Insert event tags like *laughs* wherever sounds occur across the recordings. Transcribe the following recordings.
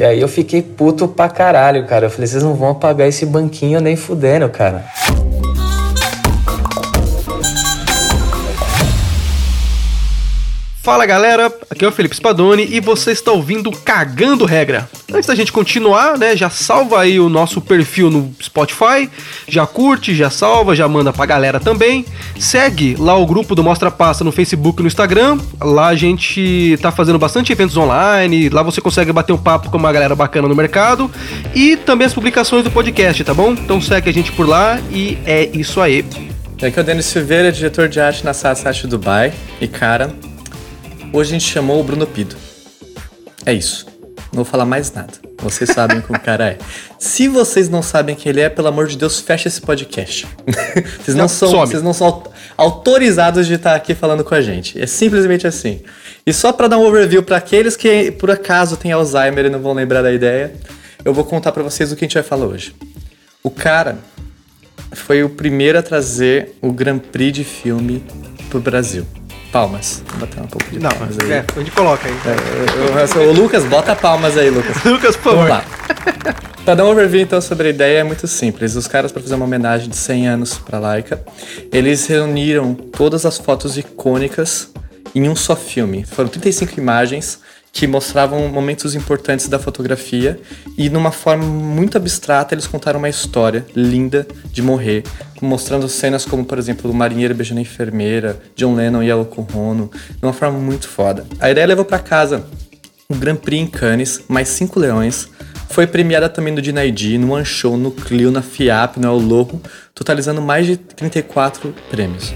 E aí eu fiquei puto pra caralho, cara. Eu falei, vocês não vão apagar esse banquinho nem fudendo, cara. Fala galera, aqui é o Felipe Spadoni e você está ouvindo Cagando Regra. Antes da gente continuar, né, já salva aí o nosso perfil no Spotify, já curte, já salva, já manda pra galera também. Segue lá o grupo do Mostra Passa no Facebook e no Instagram. Lá a gente tá fazendo bastante eventos online, lá você consegue bater um papo com uma galera bacana no mercado e também as publicações do podcast, tá bom? Então segue a gente por lá e é isso aí. Aqui é o Denis Silveira, diretor de arte na Sassat Dubai. E cara, Hoje a gente chamou o Bruno Pido. É isso. Não vou falar mais nada. Vocês *laughs* sabem quem o cara é. Se vocês não sabem quem ele é, pelo amor de Deus, fecha esse podcast. *laughs* vocês, não, não são, vocês não são autorizados de estar aqui falando com a gente. É simplesmente assim. E só para dar um overview para aqueles que por acaso têm Alzheimer e não vão lembrar da ideia, eu vou contar para vocês o que a gente vai falar hoje. O cara foi o primeiro a trazer o Grand Prix de filme pro Brasil. Palmas. Botar um pouco de Não, palmas aí. É, a gente coloca aí. É, eu, eu, o Lucas, bota palmas aí, Lucas. *laughs* Lucas, por favor. Vamos lá. Pra dar um overview então sobre a ideia é muito simples. Os caras, para fazer uma homenagem de 100 anos para Laika, eles reuniram todas as fotos icônicas em um só filme. Foram 35 imagens que mostravam momentos importantes da fotografia e numa forma muito abstrata eles contaram uma história linda de morrer, mostrando cenas como, por exemplo, o marinheiro beijando a enfermeira, John Lennon e Yoko Ono, de uma forma muito foda. A ideia levou para casa o Grand Prix em Cannes, mais cinco leões, foi premiada também no Dinaidi, no One Show, no Clio, na FIAP, no El Loco, totalizando mais de 34 prêmios.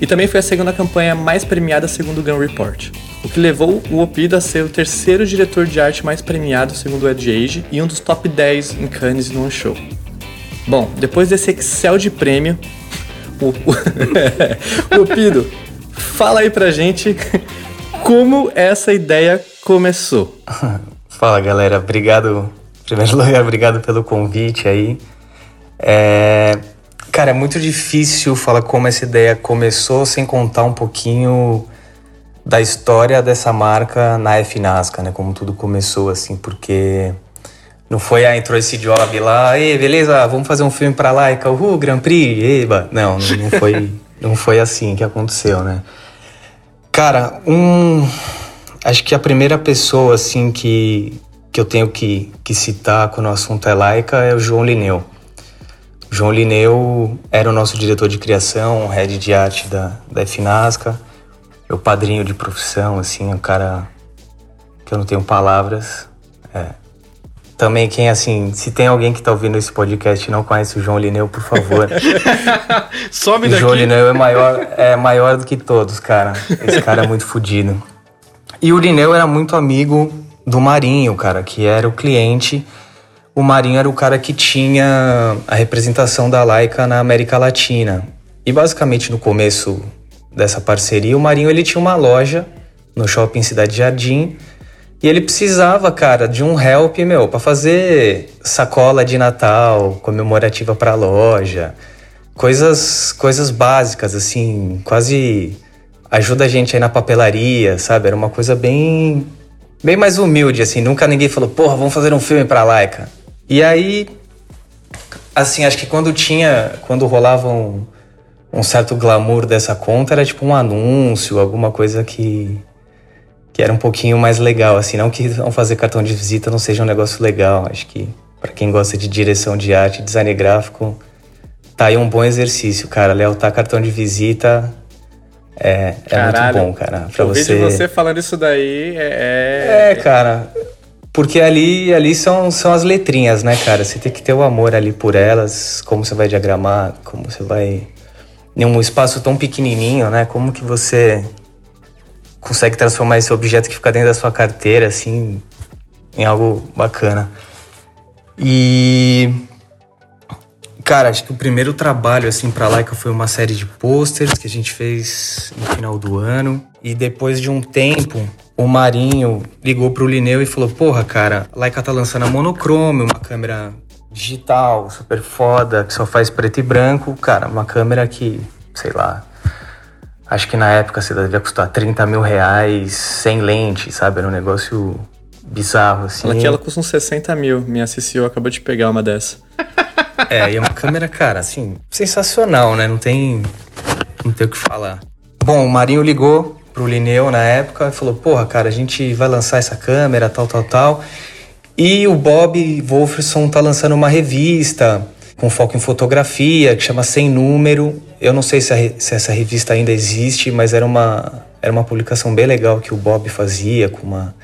E também foi a segunda campanha mais premiada segundo o Gun Report o que levou o Opido a ser o terceiro diretor de arte mais premiado segundo o Edge Age e um dos top 10 em Cannes no Show. Bom, depois desse Excel de prêmio, o, o *laughs* Opido, fala aí pra gente como essa ideia começou. *laughs* Fala galera, obrigado, em primeiro lugar, obrigado pelo convite aí. É, cara, é muito difícil falar como essa ideia começou sem contar um pouquinho da história dessa marca na FNASCA, né? Como tudo começou, assim, porque não foi, ah, entrou esse job lá, ei, beleza, vamos fazer um filme pra Laika, uhul, Grand Prix, eba. Não, não foi, *laughs* não foi assim que aconteceu, né? Cara, um... Acho que a primeira pessoa, assim, que, que eu tenho que, que citar quando o assunto é Laika é o João Lineu. O João Lineu era o nosso diretor de criação, head de arte da, da FNASCA meu padrinho de profissão, assim, um cara que eu não tenho palavras. É. Também quem, assim, se tem alguém que tá ouvindo esse podcast e não conhece o João Lineu, por favor. *laughs* Some o daqui. O João Lineu é maior, é maior do que todos, cara. Esse cara é muito fodido. E o Lineu era muito amigo do Marinho, cara, que era o cliente. O Marinho era o cara que tinha a representação da Laika na América Latina. E basicamente no começo dessa parceria, o Marinho ele tinha uma loja no shopping Cidade Jardim e ele precisava, cara, de um help, meu, para fazer sacola de Natal comemorativa para a loja, coisas coisas básicas assim, quase ajuda a gente aí na papelaria, sabe? Era uma coisa bem bem mais humilde assim, nunca ninguém falou: "Porra, vamos fazer um filme para Laika". E aí assim, acho que quando tinha, quando rolavam um certo glamour dessa conta era tipo um anúncio, alguma coisa que que era um pouquinho mais legal, assim, não que não fazer cartão de visita não seja um negócio legal, acho que para quem gosta de direção de arte, design gráfico, tá aí um bom exercício, cara, lealtar cartão de visita é, é muito bom, cara. Pra você... você falando isso daí é... É, cara, porque ali, ali são, são as letrinhas, né, cara? Você tem que ter o amor ali por elas, como você vai diagramar, como você vai em um espaço tão pequenininho, né? Como que você consegue transformar esse objeto que fica dentro da sua carteira, assim, em algo bacana? E cara, acho que o primeiro trabalho assim para Laika foi uma série de posters que a gente fez no final do ano e depois de um tempo o Marinho ligou pro Lineu e falou: "Porra, cara, a Laika tá lançando a monocrome, uma câmera digital, super foda, que só faz preto e branco, cara, uma câmera que, sei lá, acho que na época você devia custar 30 mil reais sem lente, sabe? Era um negócio bizarro, assim. Aqui ela custa uns 60 mil. Minha CCO acabou de pegar uma dessa. *laughs* É, e é uma câmera, cara, assim, sensacional, né? Não tem, não tem o que falar. Bom, o Marinho ligou pro Lineu na época e falou: Porra, cara, a gente vai lançar essa câmera, tal, tal, tal. E o Bob Wolferson tá lançando uma revista com foco em fotografia que chama Sem Número. Eu não sei se, a, se essa revista ainda existe, mas era uma, era uma publicação bem legal que o Bob fazia com uma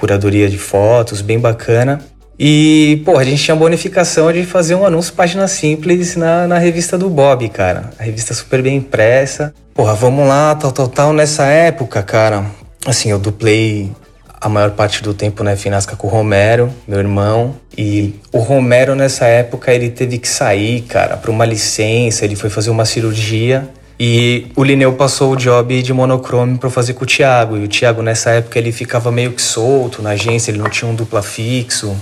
curadoria de fotos, bem bacana. E, pô, a gente tinha a bonificação de fazer um anúncio página simples na, na revista do Bob, cara. A revista super bem impressa. Porra, vamos lá, tal, tal, tal. Nessa época, cara, assim, eu duplei a maior parte do tempo na Finasca com o Romero, meu irmão. E o Romero, nessa época, ele teve que sair, cara, para uma licença, ele foi fazer uma cirurgia. E o Lineu passou o job de monocrome para fazer com o Thiago. E o Thiago, nessa época, ele ficava meio que solto na agência, ele não tinha um dupla fixo.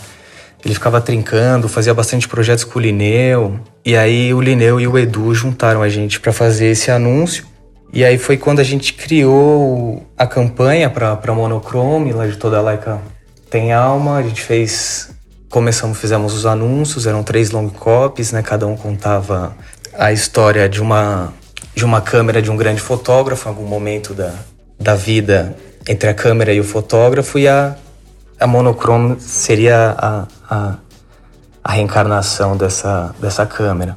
Ele ficava trincando, fazia bastante projetos com o Lineu. E aí o Lineu e o Edu juntaram a gente para fazer esse anúncio. E aí foi quando a gente criou a campanha para Monochrome, lá de toda a Laika tem alma. A gente fez, começamos, fizemos os anúncios, eram três long copies, né? Cada um contava a história de uma de uma câmera de um grande fotógrafo, algum momento da, da vida entre a câmera e o fotógrafo, e a, a monochrome seria a, a, a reencarnação dessa, dessa câmera.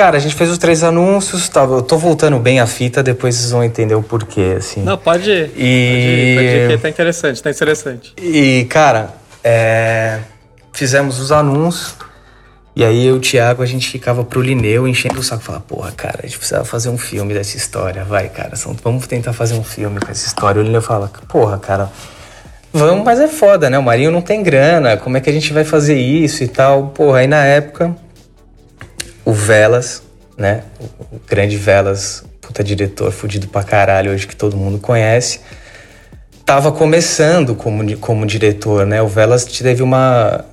Cara, a gente fez os três anúncios, tá, eu tô voltando bem a fita, depois vocês vão entender o porquê, assim. Não, pode ir. E... Pode ir, pode ir, que tá interessante, tá interessante. E, cara, é... fizemos os anúncios, e aí eu e o Thiago, a gente ficava pro Lineu enchendo o saco, falar, porra, cara, a gente precisava fazer um filme dessa história, vai, cara, vamos tentar fazer um filme com essa história. O Lineu fala, porra, cara, vamos, mas é foda, né? O Marinho não tem grana, como é que a gente vai fazer isso e tal? Porra, aí na época o Velas, né? O grande Velas, puta diretor fudido pra caralho hoje que todo mundo conhece, tava começando como, como diretor, né? O Velas teve uma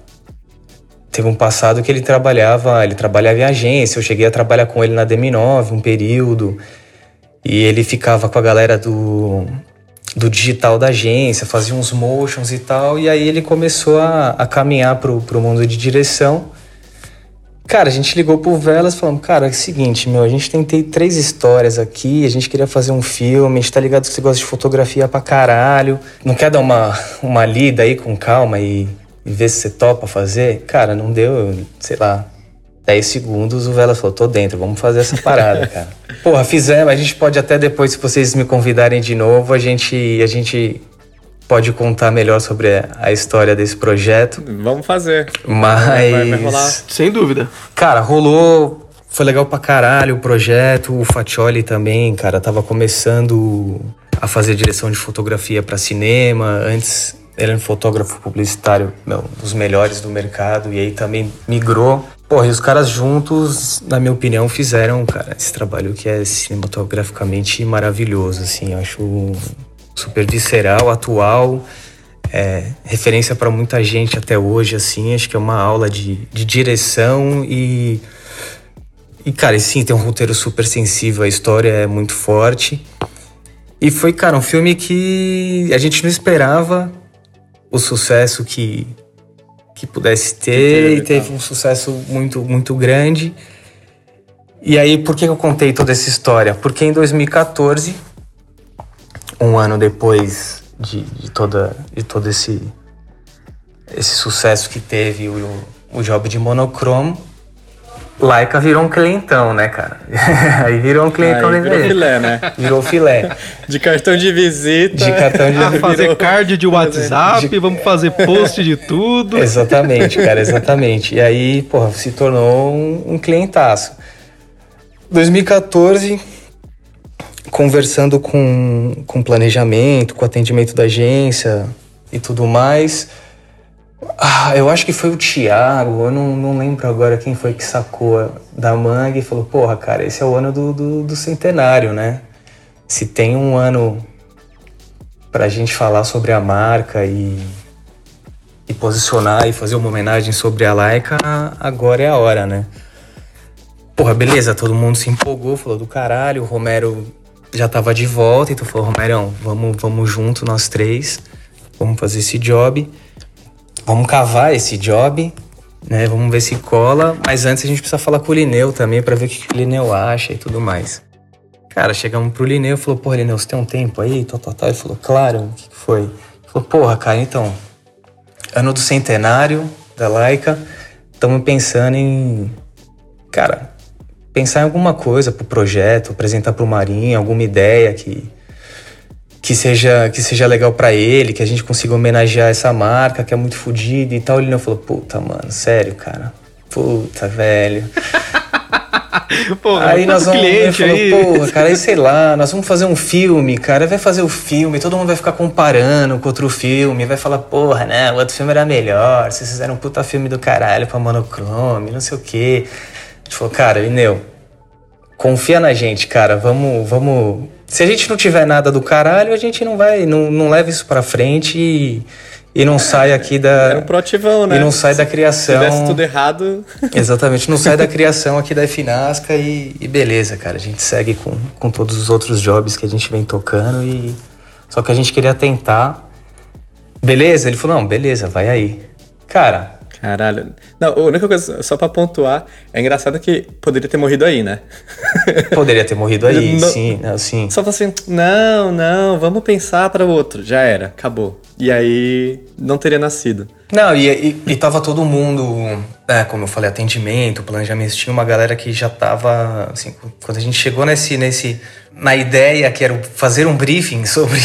teve um passado que ele trabalhava, ele trabalhava em agência, eu cheguei a trabalhar com ele na DM9 um período, e ele ficava com a galera do do digital da agência, fazia uns motions e tal, e aí ele começou a, a caminhar pro, pro mundo de direção. Cara, a gente ligou pro Velas falando, cara, é o seguinte, meu, a gente tentei três histórias aqui, a gente queria fazer um filme, a gente tá ligado que você gosta de fotografia pra caralho. Não quer dar uma, uma lida aí com calma e, e ver se você topa fazer? Cara, não deu, sei lá, 10 segundos, o Velas falou, tô dentro, vamos fazer essa parada, cara. *laughs* Porra, fizemos, a gente pode até depois, se vocês me convidarem de novo, a gente, a gente pode contar melhor sobre a história desse projeto. Vamos fazer. Mas. Vai, vai rolar. Sem dúvida. Cara, rolou. Foi legal pra caralho o projeto. O Fatioli também, cara, tava começando a fazer direção de fotografia para cinema. Antes ele era um fotógrafo publicitário, meu, dos melhores do mercado. E aí também migrou. Porra, e os caras juntos, na minha opinião, fizeram, cara, esse trabalho que é cinematograficamente maravilhoso, assim. Eu acho super visceral, atual, é, referência para muita gente até hoje, assim. Acho que é uma aula de, de direção e. E, cara, e sim, tem um roteiro super sensível, a história é muito forte. E foi, cara, um filme que a gente não esperava o sucesso que, que pudesse ter, e teve um sucesso muito, muito grande. E aí, por que eu contei toda essa história? Porque em 2014 um ano depois de, de, toda, de todo esse, esse sucesso que teve o, o job de monocromo, Laika virou um clientão, né, cara? *laughs* Aí virou um clientão Aí virou filé, né? Virou filé. *laughs* De cartão de visita. De cartão de *laughs* ah, fazer virou... card de WhatsApp, de... vamos fazer post de tudo. Exatamente, cara, exatamente. E aí, porra, se tornou um, um clientaço. 2014, conversando com, com planejamento, com atendimento da agência e tudo mais. Ah, eu acho que foi o Thiago, eu não, não lembro agora quem foi que sacou da manga e falou: Porra, cara, esse é o ano do, do, do centenário, né? Se tem um ano pra gente falar sobre a marca e, e posicionar e fazer uma homenagem sobre a Laika, agora é a hora, né? Porra, beleza, todo mundo se empolgou, falou do caralho, o Romero já tava de volta, então falou, Romerão, vamos, vamos junto nós três. vamos fazer esse job, vamos cavar esse job, né? Vamos ver se cola. Mas antes a gente precisa falar com o Lineu também para ver o que, o Lineu acha e tudo mais. Cara, chegamos pro Lineu e falou, porra, Lineu, você tem um tempo aí? Tal, tal. Ele falou, claro, o que, foi? Ele falou, porra, cara, então, ano do centenário da Laika, estamos pensando em, cara, pensar em alguma coisa pro projeto, apresentar pro Marinho, alguma ideia que que seja que seja legal para ele, que a gente consiga homenagear essa marca que é muito fodida e tal. Ele não falou, puta, mano, sério, cara. Puta, velho. *laughs* Porra, aí nós vamos, cliente ele aí. falou, porra, *laughs* cara, aí sei lá, nós vamos fazer um filme, cara, vai fazer o filme, todo mundo vai ficar comparando com outro filme, vai falar, porra, né, o outro filme era melhor, vocês fizeram um puta filme do caralho pra monochrome, não sei o quê. A gente falou, cara, Lineu, confia na gente, cara, vamos, vamos... Se a gente não tiver nada do caralho, a gente não vai, não, não leva isso pra frente e, e não sai aqui da... *laughs* Era um proativão, né? E não sai da Se criação... tivesse tudo errado. *laughs* Exatamente, não sai da *laughs* criação aqui da Finasca e, e, beleza, cara. A gente segue com, com todos os outros jobs que a gente vem tocando e. Só que a gente queria tentar. Beleza? Ele falou, não, beleza, vai aí. Cara, Caralho. Não, a única coisa, só pra pontuar, é engraçado que poderia ter morrido aí, né? *laughs* poderia ter morrido aí, Não- sim, não, sim. Só falou assim, não, não, vamos pensar para o outro. Já era, acabou. E aí, não teria nascido. Não, e, e, e tava todo mundo, é, como eu falei, atendimento, planejamento, tinha uma galera que já tava, assim, quando a gente chegou nesse, nesse, na ideia que era fazer um briefing *laughs* sobre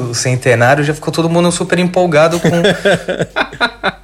o centenário, já ficou todo mundo super empolgado com, *laughs*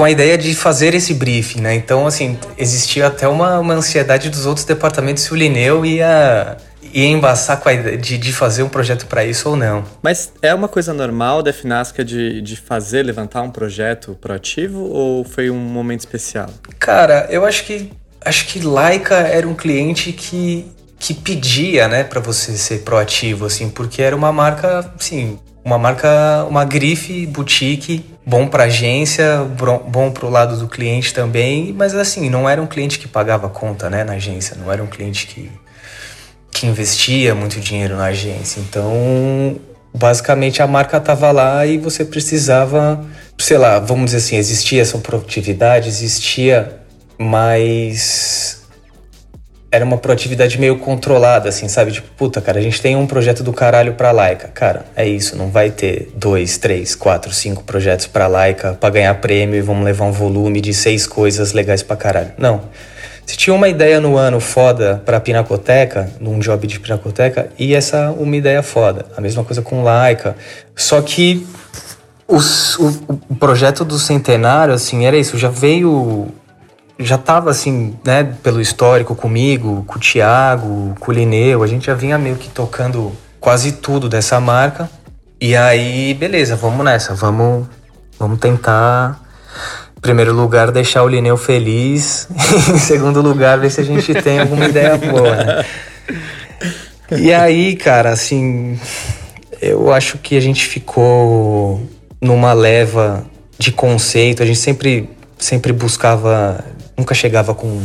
com a ideia de fazer esse briefing, né? Então, assim, existia até uma, uma ansiedade dos outros departamentos se o Lineu ia, ia embaçar com a ideia de, de fazer um projeto para isso ou não. Mas é uma coisa normal da Finasca de, de fazer, levantar um projeto proativo ou foi um momento especial? Cara, eu acho que acho que Laika era um cliente que, que pedia, né, para você ser proativo, assim, porque era uma marca, assim, uma marca, uma grife boutique, bom para agência, bom, bom pro lado do cliente também, mas assim, não era um cliente que pagava conta, né, na agência, não era um cliente que que investia muito dinheiro na agência. Então, basicamente a marca tava lá e você precisava, sei lá, vamos dizer assim, existia essa produtividade, existia, mas era uma proatividade meio controlada, assim, sabe? Tipo, puta, cara, a gente tem um projeto do caralho pra Laika. Cara, é isso, não vai ter dois, três, quatro, cinco projetos pra Laika pra ganhar prêmio e vamos levar um volume de seis coisas legais pra caralho. Não. Se tinha uma ideia no ano foda pra Pinacoteca, num job de Pinacoteca, e essa uma ideia foda. A mesma coisa com Laika. Só que o, o projeto do centenário, assim, era isso. Já veio. Já tava assim, né, pelo histórico comigo, com o Thiago, com o Lineu. A gente já vinha meio que tocando quase tudo dessa marca. E aí, beleza, vamos nessa. Vamos, vamos tentar. Em primeiro lugar, deixar o Lineu feliz. *laughs* em segundo lugar, ver se a gente tem alguma ideia boa, né? E aí, cara, assim, eu acho que a gente ficou numa leva de conceito. A gente sempre, sempre buscava, nunca chegava com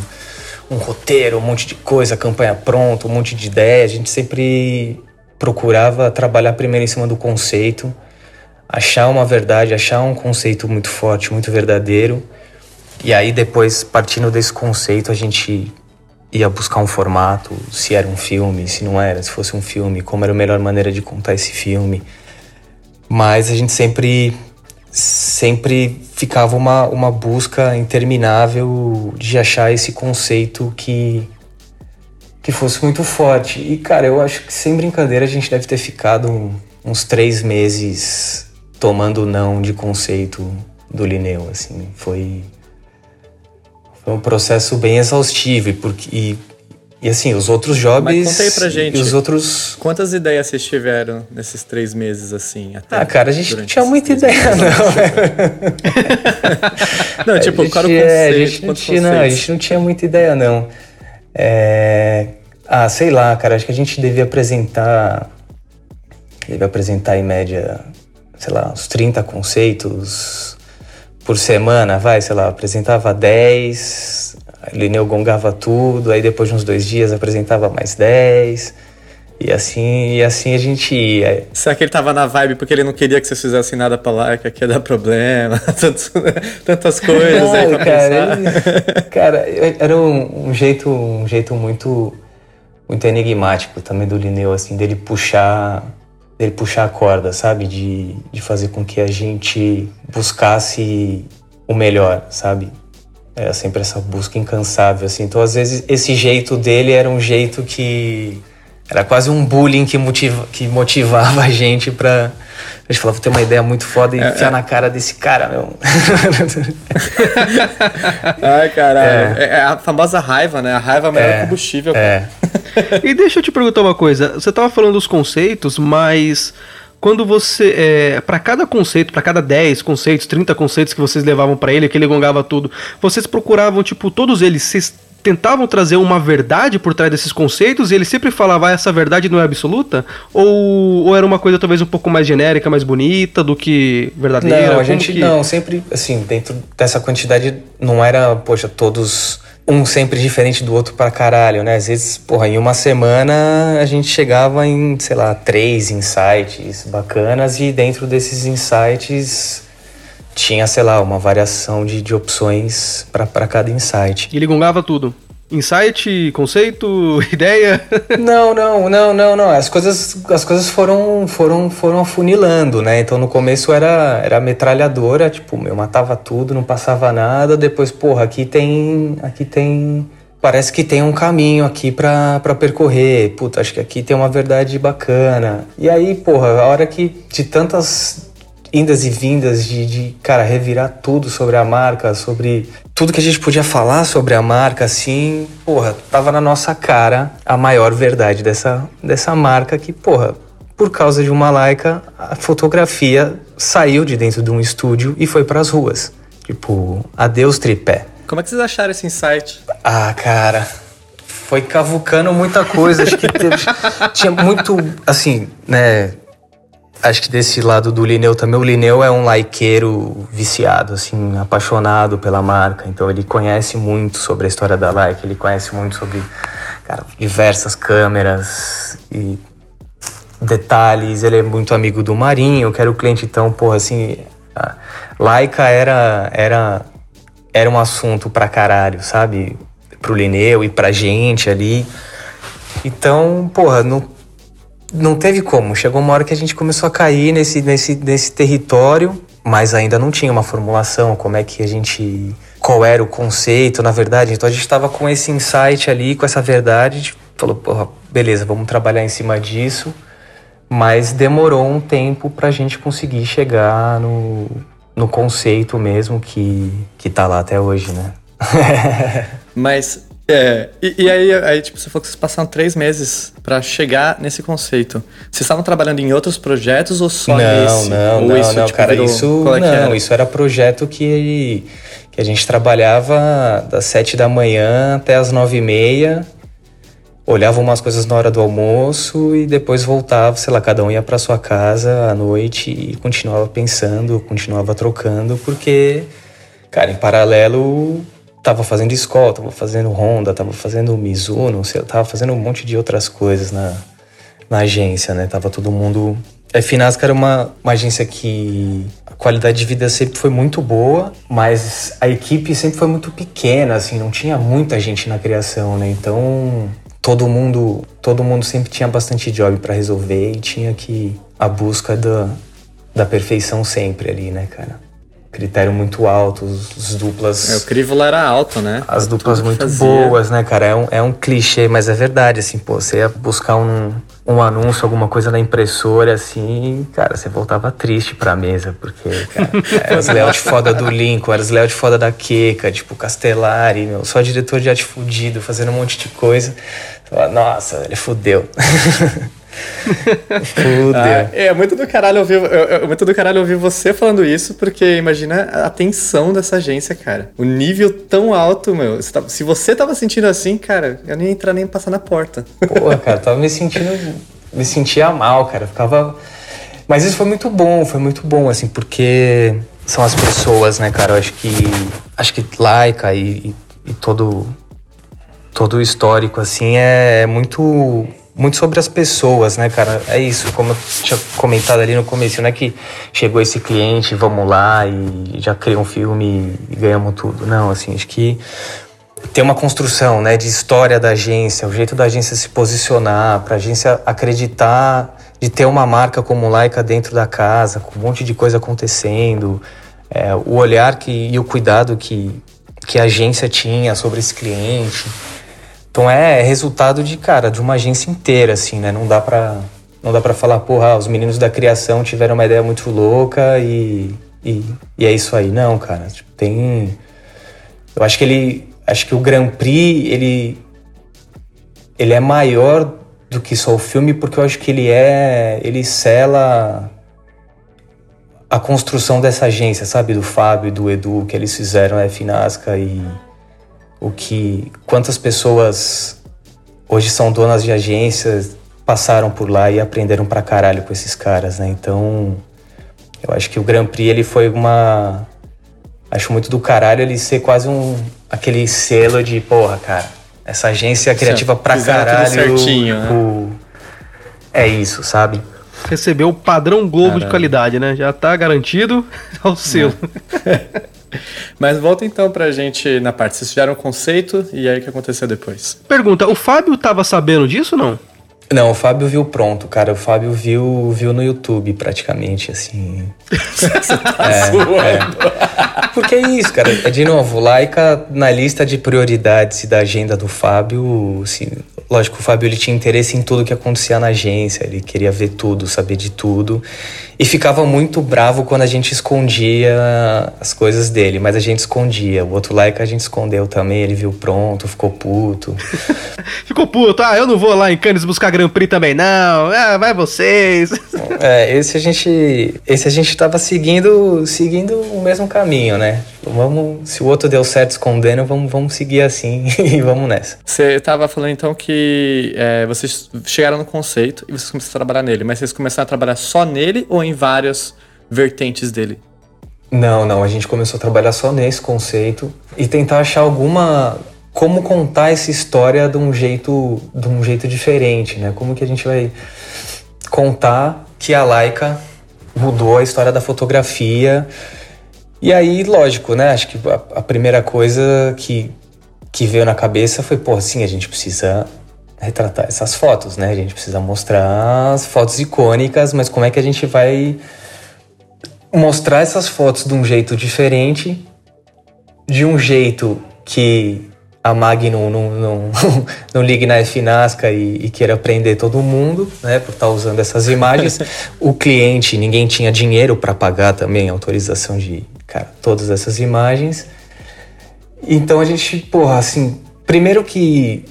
um roteiro, um monte de coisa, campanha pronta, um monte de ideia. A gente sempre procurava trabalhar primeiro em cima do conceito, achar uma verdade, achar um conceito muito forte, muito verdadeiro. E aí depois, partindo desse conceito, a gente ia buscar um formato, se era um filme, se não era, se fosse um filme, como era a melhor maneira de contar esse filme. Mas a gente sempre sempre ficava uma, uma busca interminável de achar esse conceito que que fosse muito forte. E cara, eu acho que sem brincadeira a gente deve ter ficado uns três meses tomando não de conceito do Lineu, assim, foi foi um processo bem exaustivo e porque e, e assim os outros jobs Mas conta aí pra gente. e os outros Quantas ideias vocês tiveram nesses três meses, assim? Até ah, cara, a gente não tinha muita ideia, não. Não, tipo, a gente, qual era o é, conceito? a gente não tinha, não, a gente não tinha muita ideia, não. É, ah, sei lá, cara, acho que a gente devia apresentar. Devia apresentar em média, sei lá, uns 30 conceitos por semana, vai, sei lá, apresentava 10, Lineu gongava tudo, aí depois de uns dois dias apresentava mais 10. E assim, e assim a gente ia. Será que ele tava na vibe porque ele não queria que vocês fizessem nada pra lá, que ia dar problema, *laughs* tantas, tantas coisas não, aí pra cara, ele, cara, era um, um, jeito, um jeito muito, muito enigmático também do Lineu, assim, dele puxar, dele puxar a corda, sabe? De, de fazer com que a gente buscasse o melhor, sabe? É sempre essa busca incansável, assim. Então, às vezes, esse jeito dele era um jeito que era quase um bullying que, motiva, que motivava a gente pra. A gente falava, vou ter uma ideia muito foda e é, enfiar é. na cara desse cara, meu. *laughs* Ai, caralho. É. é. a famosa raiva, né? A raiva é o melhor é, combustível. É. e deixa eu te perguntar uma coisa. Você tava falando dos conceitos, mas quando você. É, para cada conceito, para cada 10 conceitos, 30 conceitos que vocês levavam para ele, que ele gongava tudo, vocês procuravam, tipo, todos eles, vocês tentavam trazer uma verdade por trás desses conceitos e ele sempre falava ah, essa verdade não é absoluta? Ou, ou era uma coisa talvez um pouco mais genérica, mais bonita do que verdadeira? Não, a gente que... não, sempre assim, dentro dessa quantidade não era, poxa, todos um sempre diferente do outro pra caralho, né? Às vezes, porra, em uma semana a gente chegava em, sei lá, três insights bacanas e dentro desses insights tinha, sei lá, uma variação de, de opções para cada insight. E ele gongava tudo? Insight, conceito, *laughs* ideia? não, não, não, não, não. As coisas, as coisas foram, foram, foram afunilando, né? Então no começo era, era metralhadora, tipo, eu matava tudo, não passava nada. Depois, porra, aqui tem, aqui tem, parece que tem um caminho aqui para percorrer. Puta, acho que aqui tem uma verdade bacana. E aí, porra, a hora que de tantas indas e vindas de, de, cara, revirar tudo sobre a marca, sobre tudo que a gente podia falar sobre a marca, assim, porra, tava na nossa cara a maior verdade dessa, dessa marca que, porra, por causa de uma laica, a fotografia saiu de dentro de um estúdio e foi para as ruas. Tipo, adeus tripé. Como é que vocês acharam esse insight? Ah, cara, foi cavucando muita coisa. Acho que teve, tinha muito, assim, né? Acho que desse lado do Lineu também, o Lineu é um likeiro viciado, assim, apaixonado pela marca. Então ele conhece muito sobre a história da Like, ele conhece muito sobre cara, diversas câmeras e detalhes. Ele é muito amigo do Marinho, que era o cliente, então, porra, assim, a Laika era, era, era um assunto pra caralho, sabe? Pro Lineu e pra gente ali. Então, porra, não não teve como. Chegou uma hora que a gente começou a cair nesse, nesse, nesse território, mas ainda não tinha uma formulação, como é que a gente. qual era o conceito, na verdade. Então a gente estava com esse insight ali, com essa verdade, gente falou, porra, beleza, vamos trabalhar em cima disso. Mas demorou um tempo para a gente conseguir chegar no, no conceito mesmo que, que tá lá até hoje, né? *laughs* mas é, e, e, aí, aí, tipo, você falou que vocês passaram três meses para chegar nesse conceito. Vocês estavam trabalhando em outros projetos ou só não, nesse? Não, ou não, isso, não, tipo, cara, virou... isso, é não, era? isso era projeto que, que a gente trabalhava das sete da manhã até as nove e meia, olhava umas coisas na hora do almoço e depois voltava, sei lá, cada um ia para sua casa à noite e continuava pensando, continuava trocando, porque, cara, em paralelo tava fazendo escola, tava fazendo Honda, tava fazendo Mizuno, tava fazendo um monte de outras coisas na, na agência, né? Tava todo mundo. A Finasca era uma, uma agência que a qualidade de vida sempre foi muito boa, mas a equipe sempre foi muito pequena, assim, não tinha muita gente na criação, né? Então todo mundo, todo mundo sempre tinha bastante job para resolver e tinha que a busca da, da perfeição sempre ali, né, cara? Critério muito alto, os, duplas. É, o crivo lá era alto, né? As duplas muito fazia. boas, né, cara? É um, é um clichê, mas é verdade, assim, pô, você ia buscar um, um anúncio, alguma coisa na impressora, assim, cara, você voltava triste pra mesa, porque, cara, era os layout foda do Lincoln, era os layout foda da Keka, tipo, Castellari, meu, só diretor de arte fudido, fazendo um monte de coisa. Nossa, ele fudeu. *laughs* *laughs* ah, é muito do caralho ouvir, é muito do caralho ouvir você falando isso, porque imagina a tensão dessa agência, cara. O nível tão alto, meu. Tá, se você tava sentindo assim, cara, eu nem ia entrar nem passar na porta. Porra, cara, tava me sentindo. Me sentia mal, cara. Ficava. Mas isso foi muito bom, foi muito bom, assim, porque são as pessoas, né, cara? Eu acho que. Acho que Laika e, e, e todo. Todo o histórico, assim, é, é muito muito sobre as pessoas, né, cara? É isso, como eu tinha comentado ali no começo, não é que chegou esse cliente, vamos lá e já cria um filme e ganhamos tudo. Não, assim, acho que tem uma construção, né, de história da agência, o jeito da agência se posicionar, para a agência acreditar de ter uma marca como Laika dentro da casa, com um monte de coisa acontecendo, é, o olhar que, e o cuidado que, que a agência tinha sobre esse cliente. Então é resultado de, cara, de uma agência inteira, assim, né? Não dá pra, não dá pra falar, porra, os meninos da criação tiveram uma ideia muito louca e, e, e é isso aí. Não, cara, tipo, tem... Eu acho que ele... Acho que o Grand Prix, ele... Ele é maior do que só o filme, porque eu acho que ele é... Ele sela a construção dessa agência, sabe? Do Fábio e do Edu, que eles fizeram, a Finasca e o que quantas pessoas hoje são donas de agências passaram por lá e aprenderam pra caralho com esses caras, né? Então, eu acho que o Grand Prix ele foi uma acho muito do caralho ele ser quase um aquele selo de, porra, cara, essa agência é criativa pra caralho. certinho, né? o, é isso, sabe? Recebeu o padrão Globo Caralho. de qualidade, né? Já tá garantido *laughs* ao selo. É. *laughs* Mas volta então pra gente na parte. Vocês fizeram o conceito e aí o que aconteceu depois? Pergunta: o Fábio tava sabendo disso ou não? Não, o Fábio viu pronto, cara. O Fábio viu, viu no YouTube, praticamente, assim. *laughs* Você tá é, é. *laughs* Porque é isso, cara. É, de novo, Laika na lista de prioridades da agenda do Fábio, assim, lógico, o Fábio ele tinha interesse em tudo que acontecia na agência, ele queria ver tudo, saber de tudo. E ficava muito bravo quando a gente escondia as coisas dele, mas a gente escondia. O outro like a gente escondeu também, ele viu pronto, ficou puto. *laughs* ficou puto, ah, eu não vou lá em Cannes buscar Grand Prix também, não. Ah, vai vocês. É, esse a gente. Esse a gente tava seguindo, seguindo o mesmo caminho, né? Vamos, se o outro deu certo escondendo, vamos, vamos seguir assim *laughs* e vamos nessa. Você tava falando então que é, vocês chegaram no conceito e vocês começaram a trabalhar nele, mas vocês começaram a trabalhar só nele ou em várias vertentes dele? Não, não, a gente começou a trabalhar só nesse conceito e tentar achar alguma como contar essa história de um jeito de um jeito diferente, né? Como que a gente vai contar que a Laika mudou a história da fotografia? E aí, lógico, né? Acho que a, a primeira coisa que que veio na cabeça foi, pô, sim, a gente precisa retratar essas fotos, né? A gente precisa mostrar as fotos icônicas, mas como é que a gente vai mostrar essas fotos de um jeito diferente, de um jeito que a Magnum não, não, não, *laughs* ligue na FNASCA e, e, queira prender todo mundo, né, por estar usando essas imagens. *laughs* o cliente, ninguém tinha dinheiro para pagar também autorização de cara, todas essas imagens. Então a gente, porra, assim, primeiro que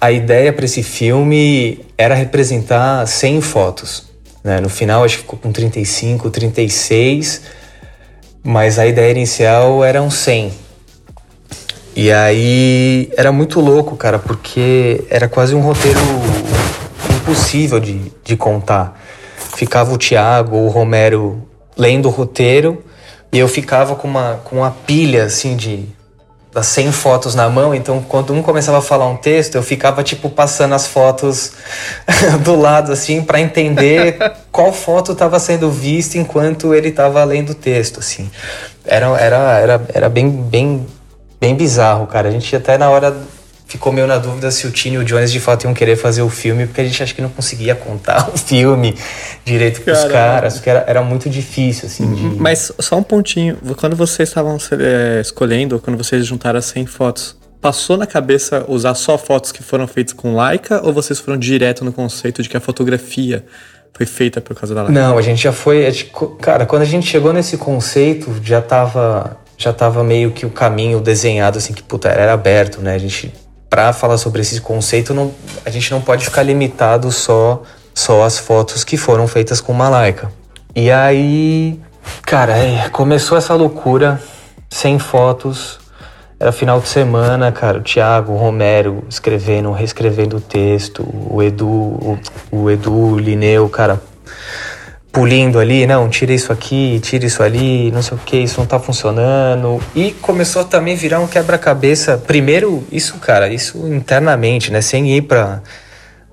a ideia para esse filme era representar 100 fotos. Né? No final, acho que ficou com 35, 36, mas a ideia inicial eram 100. E aí era muito louco, cara, porque era quase um roteiro impossível de, de contar. Ficava o Thiago ou o Romero lendo o roteiro e eu ficava com uma, com uma pilha assim de das 100 fotos na mão, então quando um começava a falar um texto, eu ficava tipo passando as fotos *laughs* do lado assim para entender *laughs* qual foto estava sendo vista enquanto ele estava lendo o texto, assim. Era era era, era bem bem bem bizarro, cara. A gente até na hora ficou meio na dúvida se o Tini e o Jones de fato iam querer fazer o filme, porque a gente acha que não conseguia contar *laughs* o filme direito pros Caramba. caras, porque era, era muito difícil, assim. De... Uhum. Mas só um pontinho, quando vocês estavam é, escolhendo, quando vocês juntaram as 100 fotos, passou na cabeça usar só fotos que foram feitas com Leica, ou vocês foram direto no conceito de que a fotografia foi feita por causa da Leica? Não, a gente já foi, cara, quando a gente chegou nesse conceito, já tava já tava meio que o caminho desenhado assim que puta era aberto, né? A gente para falar sobre esse conceito, não, a gente não pode ficar limitado só só às fotos que foram feitas com Malaika. E aí, cara, é, começou essa loucura, sem fotos. Era final de semana, cara, o Thiago, o Romero escrevendo, reescrevendo o texto, o Edu, o, o Edu, o Lineu, cara, pulindo ali, não, tira isso aqui, tira isso ali, não sei o que, isso não tá funcionando. E começou também a virar um quebra-cabeça. Primeiro, isso, cara, isso internamente, né? Sem ir pra,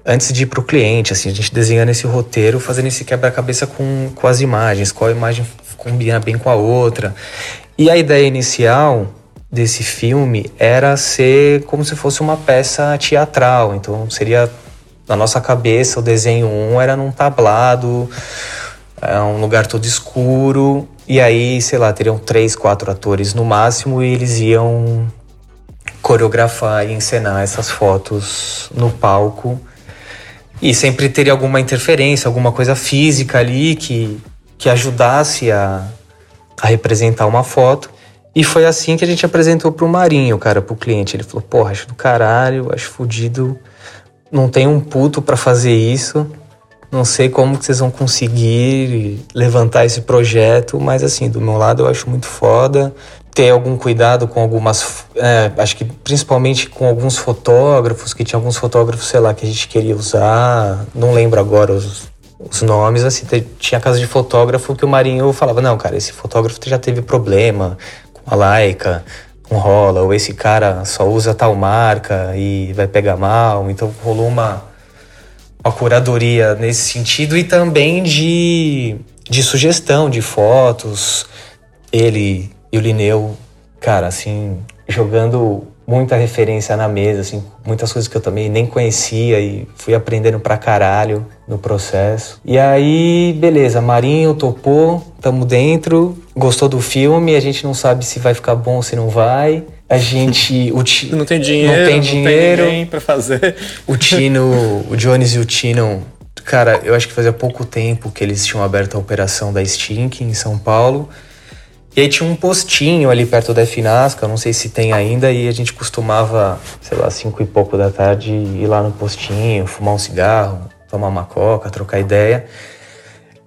antes de ir pro cliente, assim, a gente desenhando esse roteiro, fazendo esse quebra-cabeça com, com as imagens, qual imagem combina bem com a outra. E a ideia inicial desse filme era ser como se fosse uma peça teatral, então seria na nossa cabeça o desenho 1 um era num tablado, é um lugar todo escuro, e aí, sei lá, teriam três, quatro atores no máximo e eles iam coreografar e encenar essas fotos no palco. E sempre teria alguma interferência, alguma coisa física ali que, que ajudasse a, a representar uma foto. E foi assim que a gente apresentou pro Marinho, cara, pro cliente. Ele falou: Porra, acho do caralho, acho fodido. Não tem um puto para fazer isso. Não sei como que vocês vão conseguir levantar esse projeto, mas assim, do meu lado eu acho muito foda ter algum cuidado com algumas. É, acho que principalmente com alguns fotógrafos, que tinha alguns fotógrafos, sei lá, que a gente queria usar. Não lembro agora os, os nomes, assim, tinha casa de fotógrafo que o Marinho falava, não, cara, esse fotógrafo já teve problema com a Leica, com rola, ou esse cara só usa tal marca e vai pegar mal. Então rolou uma, uma curadoria nesse sentido e também de, de sugestão de fotos. Ele e o Lineu, cara, assim, jogando muita referência na mesa, assim, muitas coisas que eu também nem conhecia e fui aprendendo pra caralho no processo. E aí, beleza, Marinho topou, tamo dentro, gostou do filme, a gente não sabe se vai ficar bom ou se não vai. A gente. *laughs* O ti, não tem dinheiro, não tem dinheiro. Não tem pra fazer. O Tino, o Jones e o Tino, cara, eu acho que fazia pouco tempo que eles tinham aberto a operação da Stink em São Paulo. E aí tinha um postinho ali perto da Finasca, não sei se tem ainda, e a gente costumava, sei lá, cinco e pouco da tarde ir lá no postinho, fumar um cigarro, tomar uma coca, trocar ideia.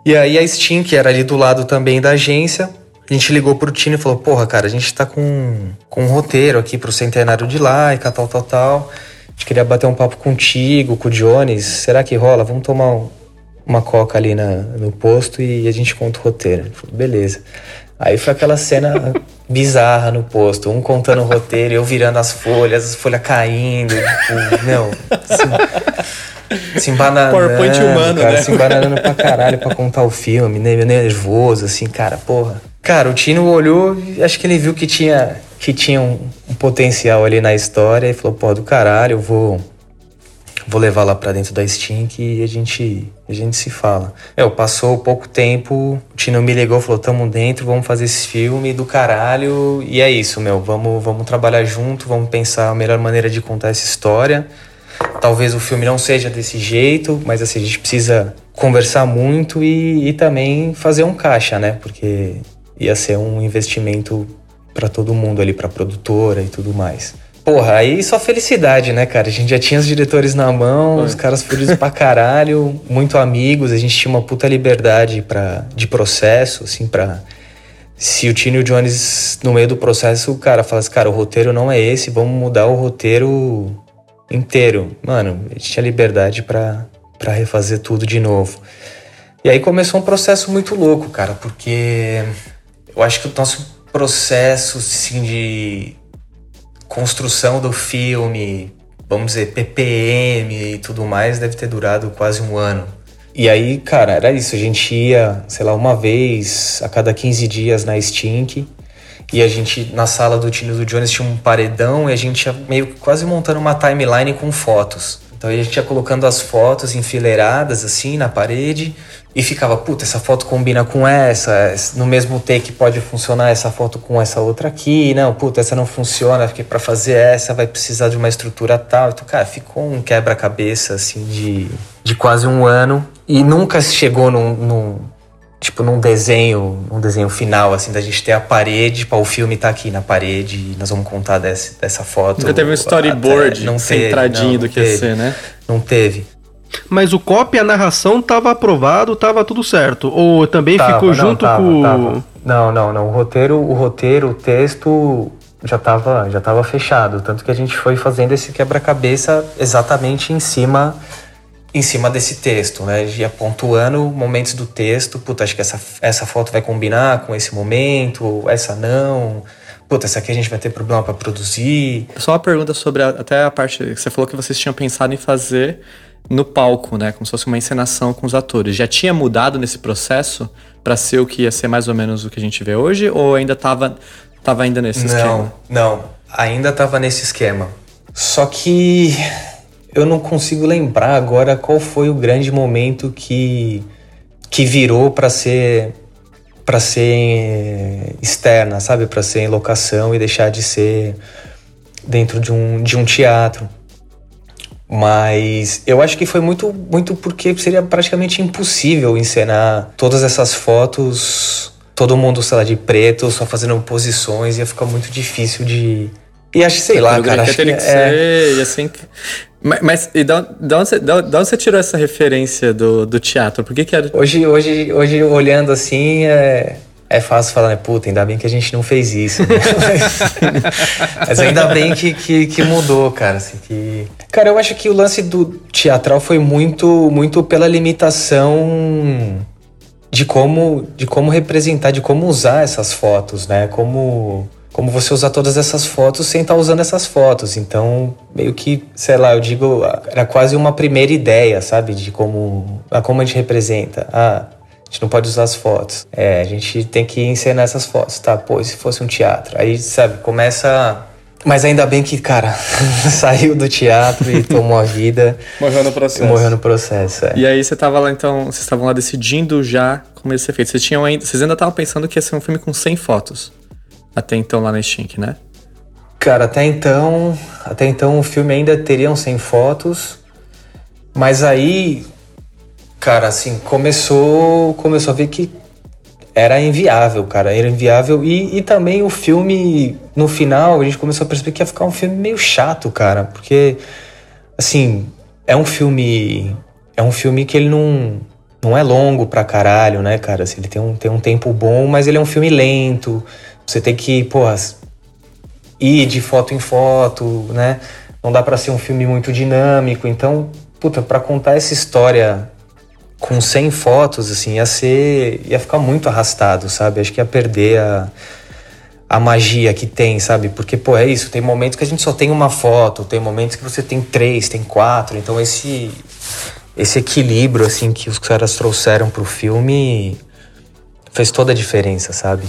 E aí a Steam, que era ali do lado também da agência, a gente ligou pro Tino e falou, porra, cara, a gente tá com, com um roteiro aqui pro centenário de Laika, tal, tal, tal. A gente queria bater um papo contigo, com o Jones. Será que rola? Vamos tomar uma coca ali na, no posto e a gente conta o roteiro. Falou, beleza. Aí foi aquela cena *laughs* bizarra no posto, um contando o roteiro, eu virando as folhas, as folhas caindo, tipo, não, se, se embananando, PowerPoint humano, cara, né? se embananando pra caralho pra contar o filme, né, meio nervoso, assim, cara, porra. Cara, o Tino olhou, acho que ele viu que tinha, que tinha um, um potencial ali na história e falou, pô, do caralho, eu vou vou levar lá para dentro da Stink e a gente, a gente se fala. Meu, passou pouco tempo, o Tino me ligou, falou, tamo dentro, vamos fazer esse filme do caralho, e é isso, meu, vamos, vamos trabalhar junto, vamos pensar a melhor maneira de contar essa história. Talvez o filme não seja desse jeito, mas assim, a gente precisa conversar muito e, e também fazer um caixa, né? Porque ia ser um investimento para todo mundo ali, para produtora e tudo mais. Porra, aí só felicidade, né, cara? A gente já tinha os diretores na mão, Foi. os caras fodidos pra caralho, muito amigos, a gente tinha uma puta liberdade pra, de processo, assim, pra. Se o Tino e o Jones, no meio do processo, o cara fala assim, cara, o roteiro não é esse, vamos mudar o roteiro inteiro. Mano, a gente tinha liberdade pra, pra refazer tudo de novo. E aí começou um processo muito louco, cara, porque eu acho que o nosso processo, assim, de construção do filme, vamos dizer, PPM e tudo mais, deve ter durado quase um ano. E aí, cara, era isso. A gente ia, sei lá, uma vez a cada 15 dias na Stink. E a gente, na sala do Tino do Jones, tinha um paredão e a gente ia meio que quase montando uma timeline com fotos. Então a gente ia colocando as fotos enfileiradas assim na parede e ficava, puta, essa foto combina com essa, no mesmo take pode funcionar essa foto com essa outra aqui, não, puta, essa não funciona, porque para fazer essa vai precisar de uma estrutura tal. Então, cara, ficou um quebra-cabeça assim de, de quase um ano e nunca chegou num, num tipo num desenho, um desenho final assim da gente ter a parede, para o filme tá aqui na parede e nós vamos contar desse, dessa foto. Nunca teve um storyboard não centradinho teve, não, do que ia ser, né? Não teve. Mas o copy e a narração tava aprovado, tava tudo certo. Ou também tava, ficou não, junto tava, com. Tava. Não, não, não. O roteiro, o roteiro, o texto já tava, já tava fechado. Tanto que a gente foi fazendo esse quebra-cabeça exatamente em cima em cima desse texto, né? Ia pontuando momentos do texto. Puta, acho que essa, essa foto vai combinar com esse momento, essa não. puta, essa aqui a gente vai ter problema para produzir. Só uma pergunta sobre a, até a parte que você falou que vocês tinham pensado em fazer no palco, né? Como se fosse uma encenação com os atores. Já tinha mudado nesse processo para ser o que ia ser mais ou menos o que a gente vê hoje? Ou ainda tava, tava ainda nesse não, esquema? Não, ainda tava nesse esquema. Só que eu não consigo lembrar agora qual foi o grande momento que, que virou para ser para ser externa, sabe? Para ser em locação e deixar de ser dentro de um, de um teatro. Mas eu acho que foi muito, muito porque seria praticamente impossível encenar todas essas fotos, todo mundo, sei lá, de preto, só fazendo posições, ia ficar muito difícil de. E acho, sei lá, cara. Acho que, que é... ser, e assim. Mas, mas e da, da, onde você, da, da onde você tirou essa referência do, do teatro? Por que, que era. Hoje, hoje, hoje, olhando assim, é é fácil falar, né? Puta, ainda bem que a gente não fez isso. Né? *laughs* Mas ainda bem que, que, que, mudou, cara. Assim, que... Cara, eu acho que o lance do teatral foi muito, muito pela limitação de como, de como representar, de como usar essas fotos, né? Como, como você usar todas essas fotos sem estar tá usando essas fotos. Então, meio que, sei lá, eu digo, era quase uma primeira ideia, sabe? De como, a como a gente representa. Ah, gente não pode usar as fotos. É, a gente tem que encenar essas fotos, tá? Pô, se fosse um teatro. Aí, sabe, começa. Mas ainda bem que, cara, *laughs* saiu do teatro e tomou a vida. morreu no processo. Morreu no processo, é. E aí você tava lá, então, vocês estavam lá decidindo já como ia ser feito. Vocês, tinham ainda, vocês ainda estavam pensando que ia ser um filme com 100 fotos. Até então lá na Stink, né? Cara, até então, até então o filme ainda teria 100 fotos. Mas aí Cara, assim, começou, começou a ver que era inviável, cara, era inviável. E, e também o filme, no final, a gente começou a perceber que ia ficar um filme meio chato, cara, porque, assim, é um filme. É um filme que ele não. Não é longo pra caralho, né, cara? Assim, ele tem um, tem um tempo bom, mas ele é um filme lento. Você tem que, porra, ir de foto em foto, né? Não dá para ser um filme muito dinâmico. Então, puta, pra contar essa história com 100 fotos, assim, ia ser. ia ficar muito arrastado, sabe? Acho que ia perder a, a magia que tem, sabe? Porque, pô, é isso, tem momentos que a gente só tem uma foto, tem momentos que você tem três, tem quatro, então esse. Esse equilíbrio, assim, que os caras trouxeram pro filme fez toda a diferença, sabe?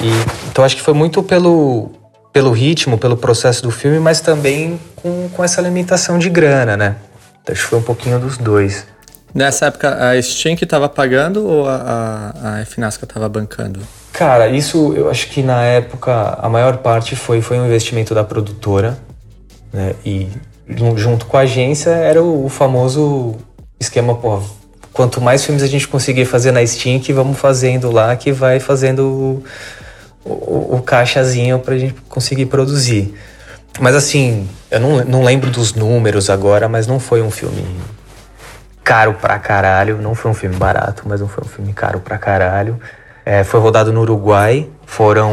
E, então acho que foi muito pelo, pelo ritmo, pelo processo do filme, mas também com, com essa limitação de grana, né? Então, acho que foi um pouquinho dos dois. Nessa época, a Steam que estava pagando ou a, a, a Finasca estava bancando? Cara, isso eu acho que na época a maior parte foi, foi um investimento da produtora. Né? E junto com a agência era o, o famoso esquema, pô, quanto mais filmes a gente conseguir fazer na Steam, que vamos fazendo lá, que vai fazendo o, o, caixazinho pra gente conseguir produzir. Mas assim, eu não, não lembro dos números agora, mas não foi um filme caro pra caralho. Não foi um filme barato, mas não foi um filme caro pra caralho. É, foi rodado no Uruguai. Foram,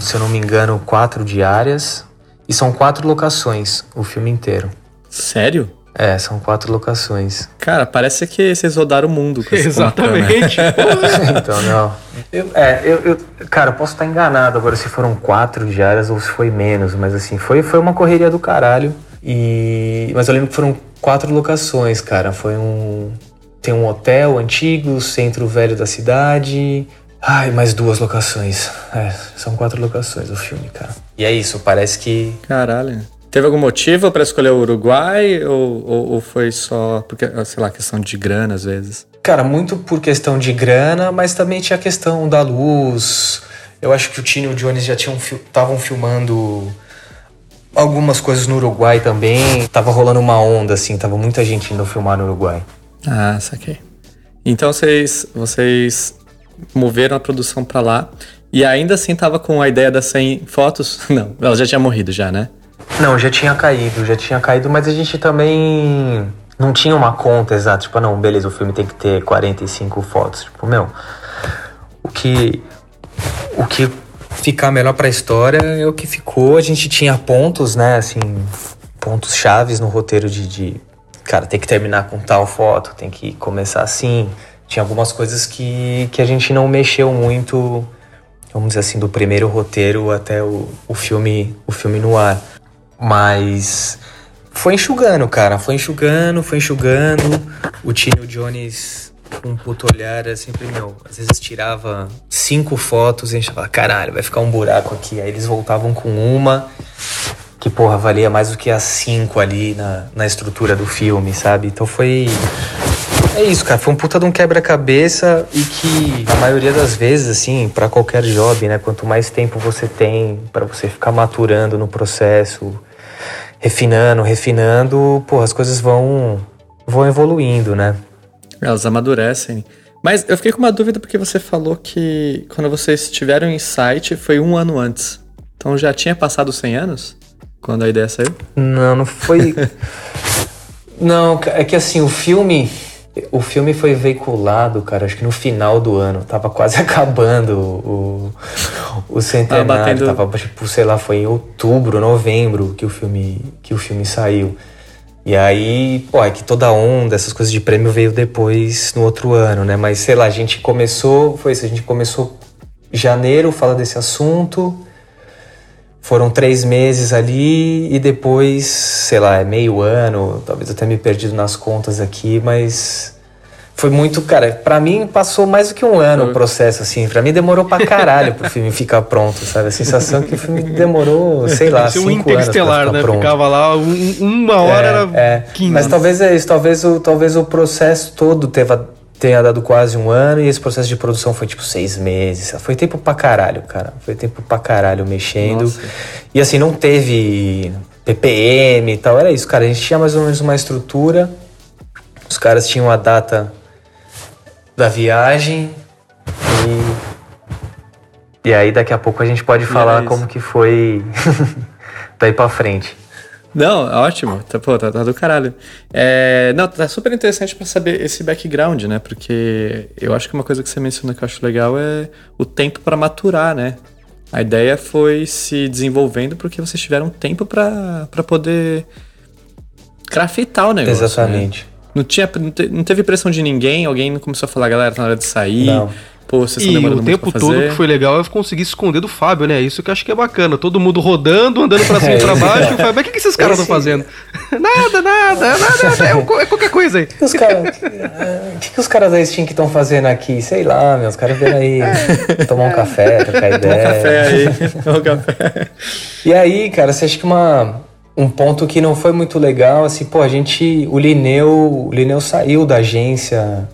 se eu não me engano, quatro diárias. E são quatro locações, o filme inteiro. Sério? É, são quatro locações. Cara, parece que vocês rodaram o mundo com esse *laughs* Exatamente. *laughs* então, não. Eu, é, eu, eu, cara, eu posso estar enganado agora se foram quatro diárias ou se foi menos, mas assim, foi, foi uma correria do caralho. E, mas eu lembro que foram quatro locações, cara. Foi um. Tem um hotel antigo, centro velho da cidade. Ai, mais duas locações. É, são quatro locações o filme, cara. E é isso, parece que. Caralho. Teve algum motivo para escolher o Uruguai ou, ou, ou, foi só porque, sei lá, questão de grana às vezes? Cara, muito por questão de grana, mas também tinha a questão da luz. Eu acho que o Tino e o Jones já tinham estavam filmando algumas coisas no Uruguai também. Tava rolando uma onda, assim, tava muita gente indo filmar no Uruguai. Ah, saquei. Então vocês, vocês moveram a produção para lá e ainda assim tava com a ideia das 100 fotos? *laughs* Não, ela já tinha morrido já, né? Não, já tinha caído, já tinha caído, mas a gente também não tinha uma conta exata, tipo, ah, não, beleza, o filme tem que ter 45 fotos, tipo, meu, o que o que ficar melhor para a história é o que ficou. A gente tinha pontos, né, assim, pontos chaves no roteiro de, de, cara, tem que terminar com tal foto, tem que começar assim. Tinha algumas coisas que, que a gente não mexeu muito vamos dizer assim, do primeiro roteiro até o, o filme o filme no ar. Mas foi enxugando, cara, foi enxugando, foi enxugando. O Tino Jones com um puto olhar, é sempre, meu, às vezes tirava cinco fotos e a gente falava, caralho, vai ficar um buraco aqui. Aí eles voltavam com uma que, porra, valia mais do que as cinco ali na, na estrutura do filme, sabe? Então foi. É isso, cara. Foi um puta de um quebra-cabeça e que, a maioria das vezes, assim, para qualquer job, né? Quanto mais tempo você tem para você ficar maturando no processo, refinando, refinando, porra, as coisas vão, vão evoluindo, né? Elas amadurecem. Mas eu fiquei com uma dúvida porque você falou que quando vocês tiveram insight foi um ano antes. Então já tinha passado 100 anos? Quando a ideia saiu? Não, não foi. *laughs* não, é que assim, o filme. O filme foi veiculado, cara, acho que no final do ano. Tava quase *laughs* acabando o, o centenário. Ah, batendo... Tava, tipo, sei lá, foi em outubro, novembro que o filme, que o filme saiu. E aí, pô, é que toda onda, essas coisas de prêmio veio depois, no outro ano, né? Mas sei lá, a gente começou, foi isso, a gente começou janeiro, fala desse assunto. Foram três meses ali e depois, sei lá, é meio ano, talvez eu tenha me perdido nas contas aqui, mas foi muito, cara, para mim passou mais do que um ano o processo, assim. Para mim demorou pra caralho pro filme ficar pronto, sabe? A sensação que o filme demorou, sei lá, cinco um interestelar, né? Pronto. Ficava lá, um, uma hora é, era é. 15. Mas talvez é isso, talvez o, talvez o processo todo teve, tenha dado quase um ano e esse processo de produção foi tipo seis meses. Foi tempo pra caralho, cara. Foi tempo pra caralho mexendo. Nossa. E assim, não teve PPM e tal. Era isso, cara. A gente tinha mais ou menos uma estrutura. Os caras tinham a data da viagem e, e aí daqui a pouco a gente pode falar é como que foi *laughs* daí pra frente. Não, ótimo. Tá, pô, tá, tá do caralho. É, não, tá super interessante para saber esse background, né? Porque eu acho que uma coisa que você mencionou que eu acho legal é o tempo para maturar, né? A ideia foi se desenvolvendo porque vocês tiveram tempo para poder craftar o negócio. Né? Exatamente. Né? Não, tinha, não teve pressão de ninguém, alguém não começou a falar, galera, tá na hora de sair. Não. Pô, vocês demorando o tempo todo que foi legal é conseguir esconder do Fábio, né? Isso que eu acho que é bacana. Todo mundo rodando, andando pra cima e pra é. baixo. Fábio, mas o que, que esses caras estão fazendo? *laughs* nada, nada, nada, é, é qualquer coisa aí. Os cara, o que, que os caras da Steam que estão fazendo aqui? Sei lá, meus caras vieram aí tomar um café, trocar ideia. Tomar um café aí, *laughs* tomar um café. E aí, cara, você acha que uma um ponto que não foi muito legal, assim, pô, a gente, o Lineu, o Lineu saiu da agência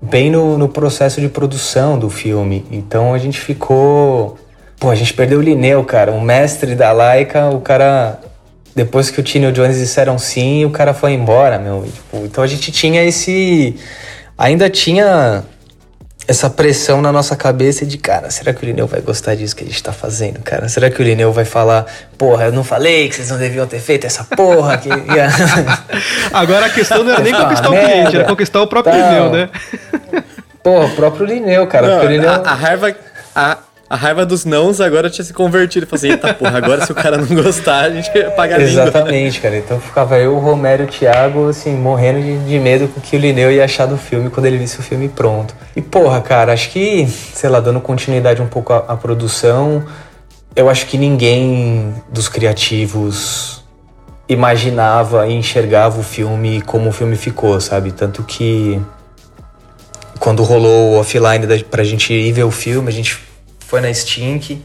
bem no, no processo de produção do filme, então a gente ficou, pô, a gente perdeu o Lineu, cara, o mestre da Laika, o cara, depois que o Tino Jones disseram sim, o cara foi embora, meu, tipo, então a gente tinha esse, ainda tinha essa pressão na nossa cabeça de, cara, será que o Lineu vai gostar disso que a gente tá fazendo, cara? Será que o Lineu vai falar, porra, eu não falei que vocês não deviam ter feito essa porra? Que... *laughs* Agora a questão não era nem conquistar o cliente, era conquistar o próprio tá. Lineu, né? Porra, o próprio Lineu, cara. Não, o Lineu... A, a raiva... A, a raiva dos nãos agora tinha se convertido. Falei assim, eita porra, agora se o cara não gostar, a gente paga a Exatamente, cara. Então ficava eu, o Romero e o Thiago, assim, morrendo de, de medo com o que o Lineu ia achar do filme quando ele visse o filme pronto. E porra, cara, acho que, sei lá, dando continuidade um pouco à, à produção, eu acho que ninguém dos criativos imaginava e enxergava o filme como o filme ficou, sabe? Tanto que quando rolou o offline da, pra gente ir ver o filme, a gente foi na Stink.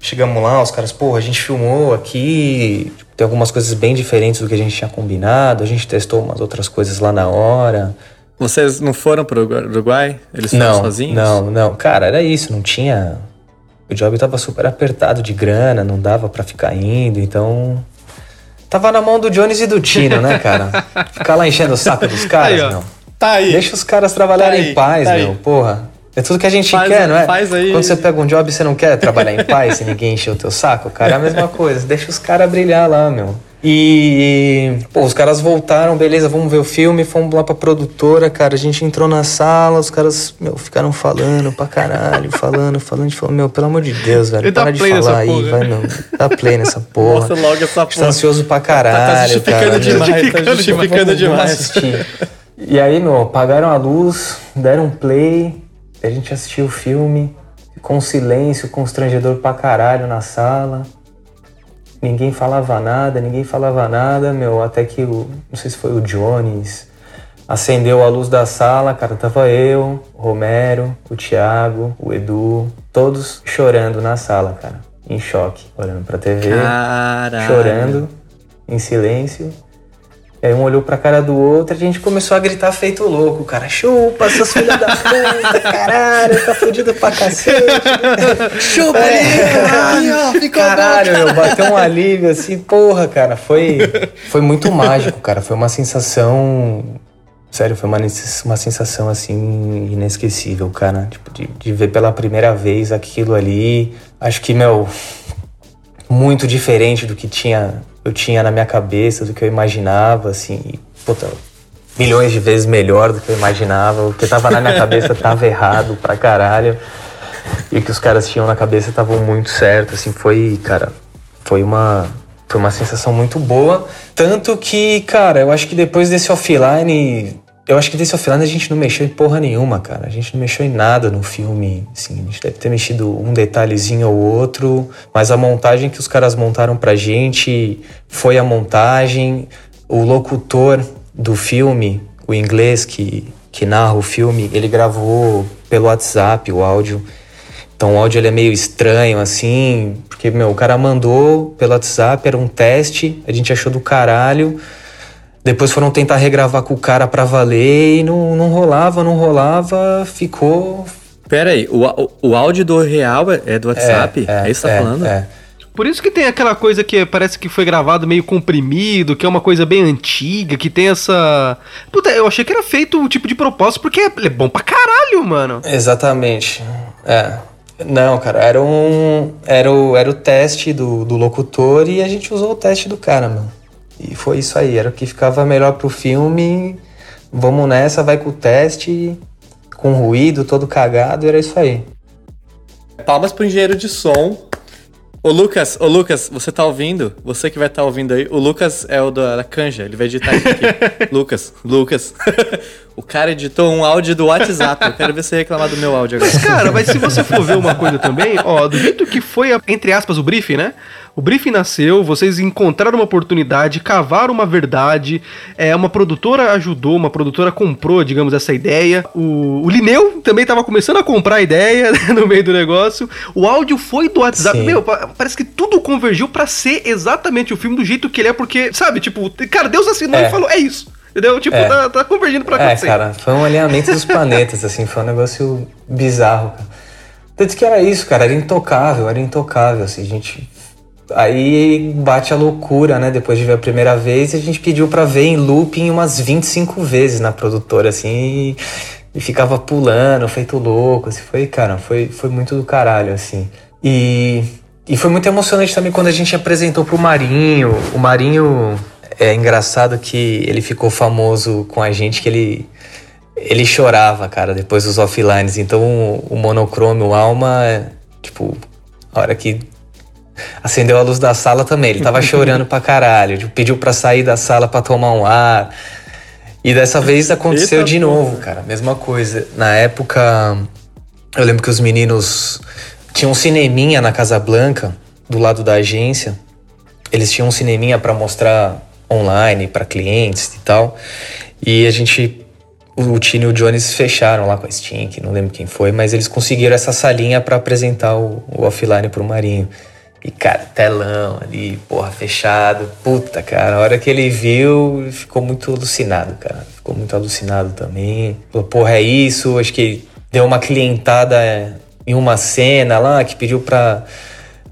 Chegamos lá, os caras, pô, a gente filmou aqui, tem algumas coisas bem diferentes do que a gente tinha combinado, a gente testou umas outras coisas lá na hora. Vocês não foram pro Uruguai? Eles foram não, sozinhos? Não, não. Cara, era isso, não tinha. O job tava super apertado de grana, não dava para ficar indo, então. Tava na mão do Jones e do Tino, né, cara? *laughs* Ficar lá enchendo o saco dos caras, aí, não. Tá aí. Deixa os caras trabalharem tá em paz, tá meu, aí. porra. É tudo que a gente faz, quer, não é? Faz aí. Quando você pega um job, você não quer trabalhar em paz e ninguém encher o teu saco, cara. É a mesma coisa. Deixa os caras brilhar lá, meu. E, pô, os caras voltaram, beleza, vamos ver o filme, fomos lá pra produtora, cara. A gente entrou na sala, os caras, meu, ficaram falando pra caralho, falando, falando. A gente falou, meu, pelo amor de Deus, velho, para de falar aí, porra. vai não. Dá play nessa porra. Nossa, logo essa porra. Tá ansioso pra caralho, tá, tá justificando cara. demais, tá justificando demais. E aí, meu, apagaram a luz, deram play a gente assistiu o filme, Ficou um silêncio constrangedor pra caralho na sala. Ninguém falava nada, ninguém falava nada, meu, até que o. Não sei se foi o Jones. Acendeu a luz da sala, cara, tava eu, o Romero, o Thiago, o Edu, todos chorando na sala, cara, em choque, olhando pra TV, Caralho. chorando, em silêncio. Aí um olhou pra cara do outro, a gente começou a gritar feito louco, cara. Chupa, seus filhos da puta, caralho, tá fudido pra cacete. *laughs* Chupa É. caralho, ó, ficou Caralho, bom, meu, bateu um alívio assim, porra, cara. Foi, *laughs* foi muito mágico, cara. Foi uma sensação. Sério, foi uma, uma sensação assim inesquecível, cara. Tipo, de, de ver pela primeira vez aquilo ali. Acho que, meu, muito diferente do que tinha, eu tinha na minha cabeça, do que eu imaginava, assim. E, puta, milhões de vezes melhor do que eu imaginava. O que tava na minha cabeça tava errado pra caralho. E o que os caras tinham na cabeça estavam muito certo, assim, foi, cara, foi uma foi uma sensação muito boa, tanto que, cara, eu acho que depois desse offline, eu acho que desse offline a gente não mexeu em porra nenhuma, cara. A gente não mexeu em nada no filme, assim, a gente deve ter mexido um detalhezinho ou outro, mas a montagem que os caras montaram pra gente foi a montagem, o locutor do filme, o inglês que que narra o filme, ele gravou pelo WhatsApp o áudio. Então o áudio ele é meio estranho, assim, porque, meu, o cara mandou pelo WhatsApp, era um teste, a gente achou do caralho. Depois foram tentar regravar com o cara pra valer e não, não rolava, não rolava, ficou. Pera aí, o, o, o áudio do real é, é do WhatsApp? É, isso que você tá falando? É. Por isso que tem aquela coisa que parece que foi gravado meio comprimido, que é uma coisa bem antiga, que tem essa. Puta, eu achei que era feito tipo de propósito, porque é bom pra caralho, mano. Exatamente. É. Não, cara, era um. Era o, era o teste do, do locutor e a gente usou o teste do cara, mano. E foi isso aí, era o que ficava melhor pro filme. Vamos nessa, vai com o teste, com ruído, todo cagado, era isso aí. Palmas pro engenheiro de som. Ô Lucas, ô Lucas, você tá ouvindo? Você que vai estar ouvindo aí. O Lucas é o da, da canja, ele vai editar isso aqui. *laughs* Lucas, Lucas. *laughs* o cara editou um áudio do WhatsApp. Eu quero ver você reclamar do meu áudio agora. Mas, cara, mas se você for ver uma coisa também, ó, do jeito que foi, a- entre aspas, o briefing, né? O briefing nasceu, vocês encontraram uma oportunidade, cavaram uma verdade, é, uma produtora ajudou, uma produtora comprou, digamos, essa ideia. O, o Lineu também tava começando a comprar a ideia *laughs* no meio do negócio. O áudio foi do WhatsApp. Sim. Meu, pa- parece que tudo convergiu pra ser exatamente o filme do jeito que ele é, porque, sabe, tipo, cara, Deus assinou É. e falou, é isso. Entendeu? Tipo, É. tá, tá convergindo pra É, acontecer. cara, foi um alinhamento dos planetas, assim, foi um negócio bizarro, cara. Tanto que era isso, cara, era intocável, era intocável, assim, a gente. Aí bate a loucura, né? Depois de ver a primeira vez, a gente pediu pra ver em looping umas 25 vezes na produtora, assim, e, e ficava pulando, feito louco, assim, foi, cara, foi, foi muito do caralho, assim. E, e foi muito emocionante também quando a gente apresentou pro Marinho. O Marinho é engraçado que ele ficou famoso com a gente, que ele ele chorava, cara, depois dos offlines. Então o, o monocrome, o alma, é, tipo, a hora que acendeu a luz da sala também, ele tava chorando pra caralho, tipo, pediu pra sair da sala pra tomar um ar. E dessa vez aconteceu Eita de porra. novo, cara, mesma coisa. Na época, eu lembro que os meninos tinham um cineminha na Casa Blanca, do lado da agência. Eles tinham um cineminha pra mostrar online pra clientes e tal. E a gente o Tino e o Jones fecharam lá com a Stink, não lembro quem foi, mas eles conseguiram essa salinha pra apresentar o, o offline pro Marinho. E, cara, telão ali, porra, fechado. Puta, cara, a hora que ele viu, ficou muito alucinado, cara. Ficou muito alucinado também. Porra, é isso. Acho que deu uma clientada em uma cena lá que pediu pra,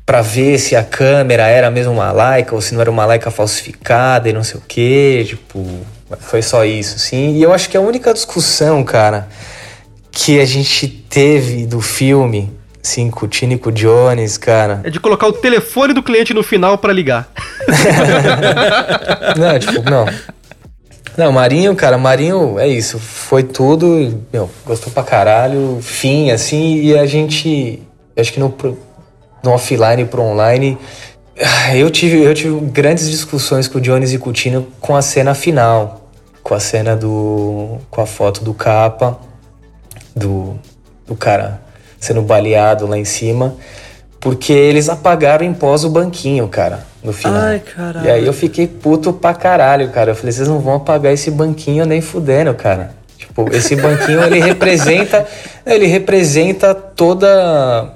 pra ver se a câmera era mesmo uma Leica ou se não era uma Leica falsificada e não sei o quê. Tipo, foi só isso, sim. E eu acho que a única discussão, cara, que a gente teve do filme, assim, com o Tino e com o Jones, cara. É de colocar o telefone do cliente no final pra ligar. *laughs* Não, tipo, não. Não, Marinho, cara, Marinho é isso. Foi tudo, meu, gostou pra caralho, fim, assim, e a gente. Acho que no, no offline pro online. ah, Eu tive, eu tive grandes discussões com o Jones e com o Tino com a cena final. Com a cena do. com a foto do capa. Do. do cara sendo baleado lá em cima. Porque eles apagaram em pós o banquinho, cara, no final. Ai, caralho. E aí eu fiquei puto pra caralho, cara. Eu falei, vocês não vão apagar esse banquinho nem fudendo, cara. Tipo, esse *laughs* banquinho ele representa. Ele representa toda.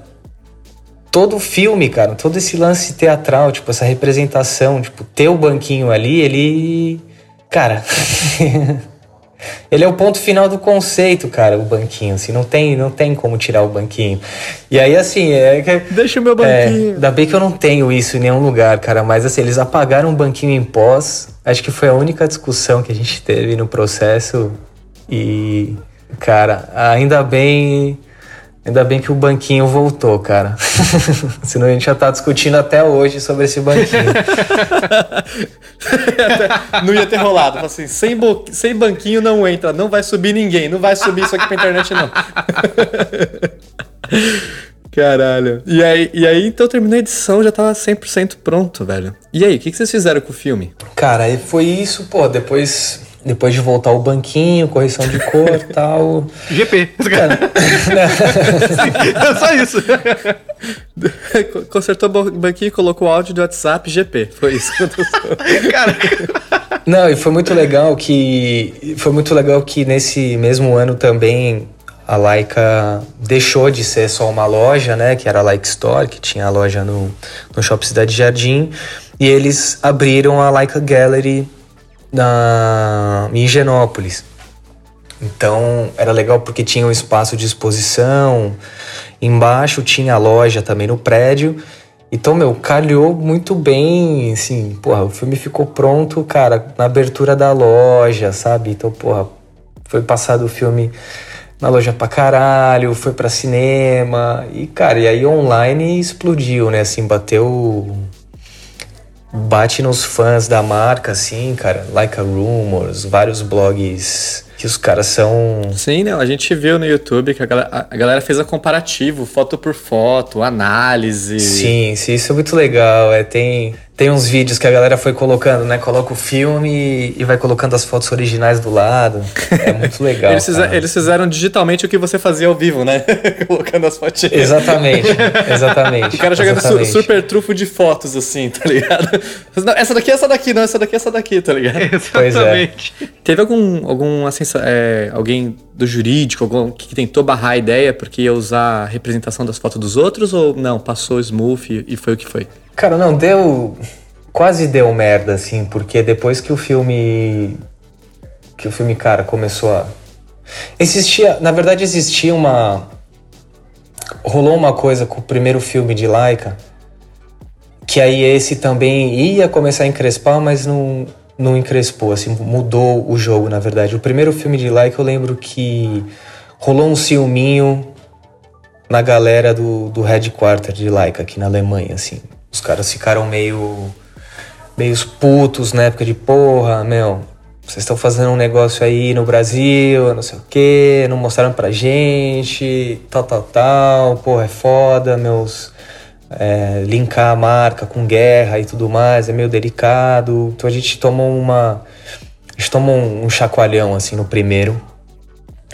Todo o filme, cara. Todo esse lance teatral, tipo, essa representação. Tipo, ter o banquinho ali, ele. Cara. *laughs* Ele é o ponto final do conceito, cara, o banquinho. Assim, não tem, não tem como tirar o banquinho. E aí, assim, é. Deixa o meu É, banquinho. ainda bem que eu não tenho isso em nenhum lugar, cara. Mas assim, eles apagaram o banquinho em pós. Acho que foi a única discussão que a gente teve no processo. E, cara, ainda bem. Ainda bem que o banquinho voltou, cara. *laughs* Senão a gente já tá discutindo até hoje sobre esse banquinho. *laughs* não ia ter rolado. Assim, sem, bo- sem banquinho não entra, não vai subir ninguém, não vai subir isso aqui pra internet, não. *laughs* Caralho. E aí, e aí, então terminou a edição, já tava 100% pronto, velho. E aí, o que, que vocês fizeram com o filme? Cara, foi isso, pô. Depois, depois de voltar o banquinho, correção de cor e *laughs* tal. GP. *laughs* é só isso. Consertou o banquinho, colocou o áudio do WhatsApp, GP. Foi isso. *laughs* Cara, Não, e foi muito legal que. Foi muito legal que nesse mesmo ano também a Laika deixou de ser só uma loja, né? Que era a Laika Store, que tinha a loja no, no Shopping Cidade Jardim. E eles abriram a Laika Gallery na, Higienópolis. Então era legal porque tinha um espaço de exposição, embaixo tinha a loja também no prédio. Então, meu, calhou muito bem, assim, porra, o filme ficou pronto, cara, na abertura da loja, sabe? Então, porra, foi passado o filme na loja pra caralho, foi pra cinema, e, cara, e aí online explodiu, né? Assim, bateu. Bate nos fãs da marca, assim, cara, Like a Rumors, vários blogs que os caras são. Sim, não, a gente viu no YouTube que a galera, a galera fez a comparativo, foto por foto, análise. Sim, sim, isso é muito legal. É, tem, tem uns vídeos que a galera foi colocando, né? Coloca o filme e vai colocando as fotos originais do lado. É *laughs* muito legal. Eles, fizer- cara. eles fizeram digitalmente o que você fazia ao vivo, né? *laughs* Colocando as fotinhas. Exatamente, *laughs* exatamente. O cara jogando su- exatamente. super trufo de fotos, assim, tá ligado? Não, essa daqui é essa daqui, não, essa daqui é essa daqui, tá ligado? Pois é. Exatamente. Teve algum, algum assim, é, alguém do jurídico, algum que tentou barrar a ideia porque ia usar a representação das fotos dos outros ou não? Passou smooth e, e foi o que foi? Cara, não, deu. Quase deu merda, assim, porque depois que o filme. Que o filme, cara, começou a. Existia. Na verdade, existia uma. Rolou uma coisa com o primeiro filme de Laika. Que aí esse também ia começar a encrespar, mas não, não encrespou, assim, mudou o jogo, na verdade. O primeiro filme de Laika eu lembro que rolou um ciúminho na galera do, do headquarter de Laika aqui na Alemanha, assim. Os caras ficaram meio. meio putos na época de porra, meu. Vocês estão fazendo um negócio aí no Brasil, não sei o quê, não mostraram pra gente, tal, tal, tal, porra, é foda, meus. É, linkar a marca com guerra e tudo mais, é meio delicado. Então a gente tomou uma. A gente tomou um, um chacoalhão, assim, no primeiro.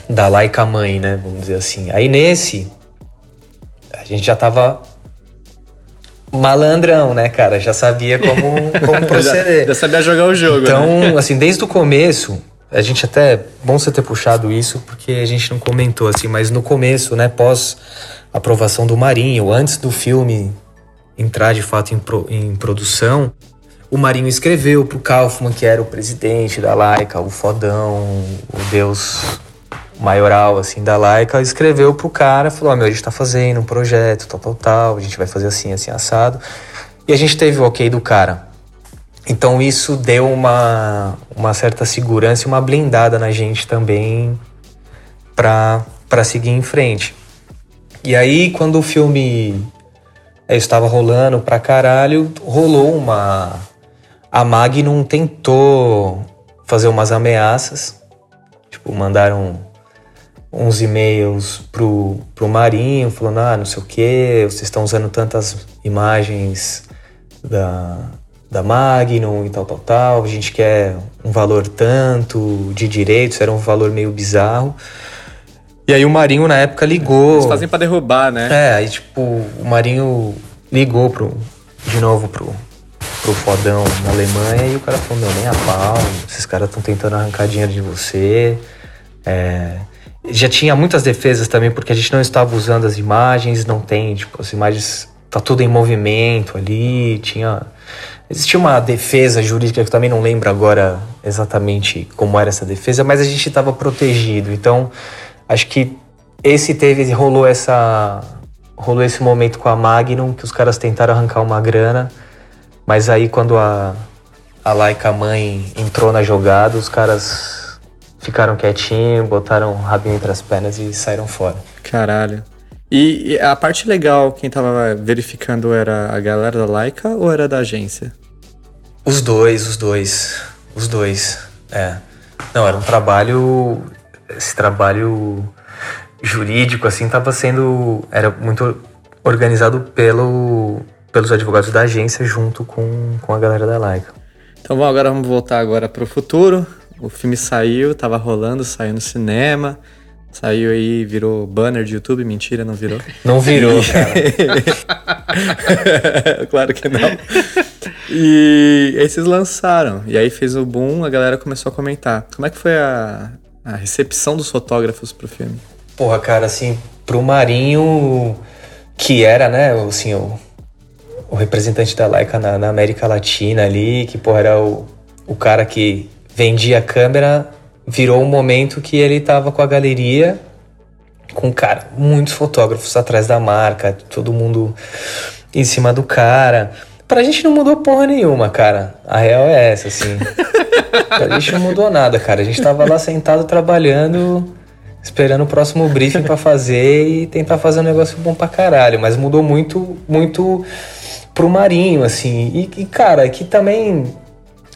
Da Laika mãe, né? Vamos dizer assim. Aí nesse, a gente já tava malandrão, né, cara? Já sabia como, como *laughs* proceder. Já, já sabia jogar o jogo, né? Então, assim, desde o começo, a gente até. Bom você ter puxado isso, porque a gente não comentou, assim, mas no começo, né, pós aprovação do Marinho, antes do filme entrar de fato em, pro- em produção, o Marinho escreveu pro Kaufman, que era o presidente da Laika, o fodão, o deus maioral, assim, da Laika, escreveu pro cara, falou, ó, meu, a gente tá fazendo um projeto, tal, tal, tal, a gente vai fazer assim, assim, assado. E a gente teve o ok do cara. Então isso deu uma, uma certa segurança e uma blindada na gente também pra seguir em frente. E aí, quando o filme eh, estava rolando pra caralho, rolou uma. A Magnum tentou fazer umas ameaças. Tipo, mandaram uns e-mails pro, pro Marinho, falando: ah, não sei o que, vocês estão usando tantas imagens da, da Magnum e tal, tal, tal. A gente quer um valor tanto de direitos, era um valor meio bizarro. E aí o Marinho na época ligou. Eles fazem pra derrubar, né? É, aí tipo, o Marinho ligou pro, de novo pro, pro fodão na Alemanha e o cara falou, meu, nem a pau, esses caras estão tentando arrancar dinheiro de você. É, já tinha muitas defesas também, porque a gente não estava usando as imagens, não tem, tipo, as imagens tá tudo em movimento ali, tinha existia uma defesa jurídica que eu também não lembro agora exatamente como era essa defesa, mas a gente estava protegido. Então, acho que esse teve rolou essa rolou esse momento com a Magnum que os caras tentaram arrancar uma grana, mas aí quando a a Laika mãe entrou na jogada, os caras ficaram quietinhos, botaram o rabinho entre as pernas e saíram fora. Caralho. E, e a parte legal, quem tava verificando era a galera da Laika ou era da agência? Os dois, os dois. Os dois. É. Não, era um trabalho. Esse trabalho jurídico, assim, tava sendo. Era muito organizado pelo, pelos advogados da agência junto com, com a galera da Laika. Então bom, agora vamos voltar agora pro futuro. O filme saiu, tava rolando, saiu no cinema. Saiu aí, virou banner de YouTube. Mentira, não virou. Não virou, cara. *laughs* claro que não. E aí vocês lançaram. E aí fez o boom, a galera começou a comentar. Como é que foi a, a recepção dos fotógrafos pro filme? Porra, cara, assim, pro Marinho, que era, né, assim, o, o representante da Leica na, na América Latina ali, que, porra, era o, o cara que vendia a câmera virou um momento que ele tava com a galeria, com, cara, muitos fotógrafos atrás da marca, todo mundo em cima do cara. Pra gente não mudou porra nenhuma, cara. A real é essa, assim. *laughs* pra gente não mudou nada, cara. A gente tava lá sentado trabalhando, esperando o próximo briefing para fazer e tentar fazer um negócio bom pra caralho. Mas mudou muito, muito pro Marinho, assim. E, e cara, aqui também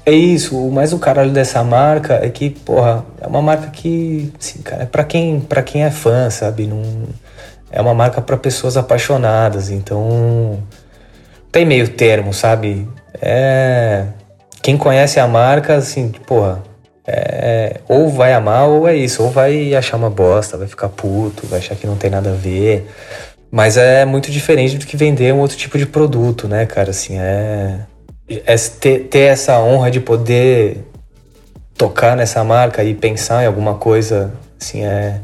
é isso, o mais o caralho dessa marca é que, porra, é uma marca que, assim, cara, é pra quem, pra quem é fã, sabe? Não, é uma marca para pessoas apaixonadas, então tem meio termo, sabe? É. Quem conhece a marca, assim, porra, é, ou vai amar ou é isso, ou vai achar uma bosta, vai ficar puto, vai achar que não tem nada a ver. Mas é muito diferente do que vender um outro tipo de produto, né, cara? Assim, é é ter, ter essa honra de poder tocar nessa marca e pensar em alguma coisa, assim, é,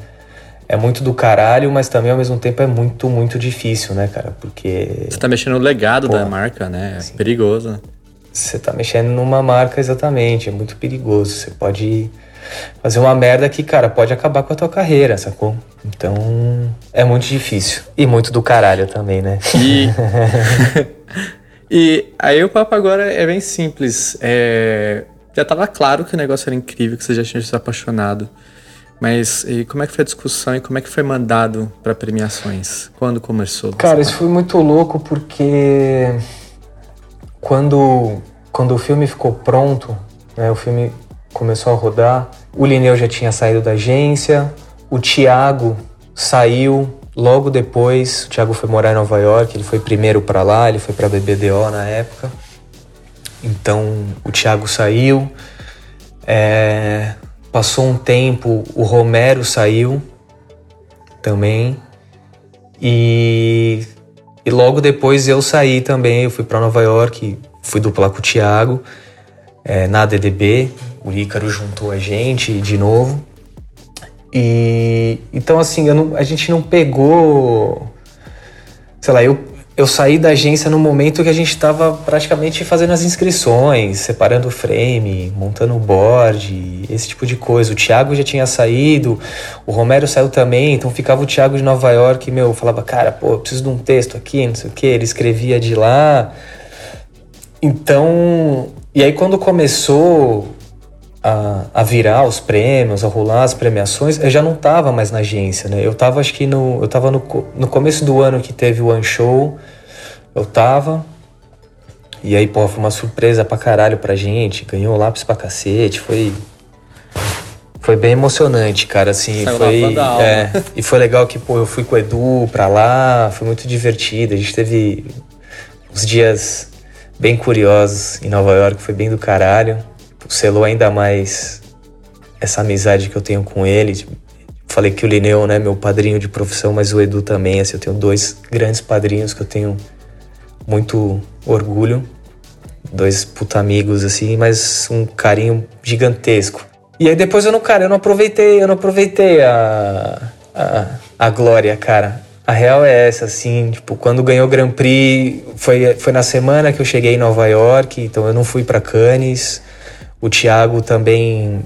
é muito do caralho, mas também ao mesmo tempo é muito, muito difícil, né, cara? Porque. Você tá mexendo no legado Pô, da marca, né? É assim, perigoso. Você tá mexendo numa marca exatamente, é muito perigoso. Você pode fazer uma merda que, cara, pode acabar com a tua carreira, sacou? Então, é muito difícil. E muito do caralho também, né? E. *laughs* *laughs* E aí o papo agora é bem simples. É, já estava claro que o negócio era incrível, que você já tinha se apaixonado. Mas como é que foi a discussão e como é que foi mandado para premiações? Quando começou? Cara, isso foi muito louco porque quando, quando o filme ficou pronto, né, o filme começou a rodar, o Lineu já tinha saído da agência, o Thiago saiu Logo depois, o Thiago foi morar em Nova York, ele foi primeiro para lá, ele foi para BBDO na época. Então, o Thiago saiu. É, passou um tempo, o Romero saiu também. E, e logo depois eu saí também, eu fui para Nova York, fui duplar com o Thiago é, na DDB. O Ícaro juntou a gente de novo. E então assim, não, a gente não pegou, sei lá, eu eu saí da agência no momento que a gente estava praticamente fazendo as inscrições, separando o frame, montando o board, esse tipo de coisa. O Thiago já tinha saído, o Romero saiu também, então ficava o Thiago de Nova York, meu, falava, cara, pô, preciso de um texto aqui, não sei o que, ele escrevia de lá. Então, e aí quando começou a, a, virar os prêmios, a rolar as premiações, eu já não tava mais na agência, né? Eu tava, acho que no, eu tava no, no começo do ano que teve o One Show, eu tava. E aí, pô, foi uma surpresa pra caralho pra gente. Ganhou lápis pra cacete, foi. Foi bem emocionante, cara, assim, Saiu foi... É, e foi legal que, pô, eu fui com o Edu pra lá, foi muito divertido. A gente teve uns dias bem curiosos em Nova York, foi bem do caralho selou ainda mais essa amizade que eu tenho com ele. Falei que o Lineu, né, meu padrinho de profissão, mas o Edu também, assim, eu tenho dois grandes padrinhos que eu tenho muito orgulho. Dois puta amigos, assim, mas um carinho gigantesco. E aí depois eu não, cara, eu não aproveitei, eu não aproveitei a, a, a glória, cara. A real é essa, assim, tipo, quando ganhou o Grand Prix, foi, foi na semana que eu cheguei em Nova York, então eu não fui para Cannes. O Thiago também,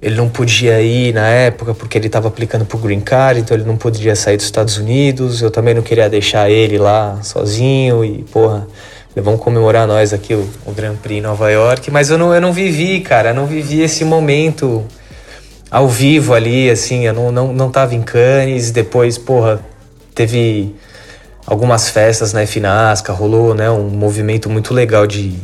ele não podia ir na época porque ele estava aplicando pro Green Card, então ele não podia sair dos Estados Unidos. Eu também não queria deixar ele lá sozinho e, porra, vamos comemorar nós aqui o, o Grand Prix em Nova York. Mas eu não, eu não vivi, cara, eu não vivi esse momento ao vivo ali, assim, eu não, não, não tava em Cannes. Depois, porra, teve algumas festas na FNASCA, rolou né, um movimento muito legal de,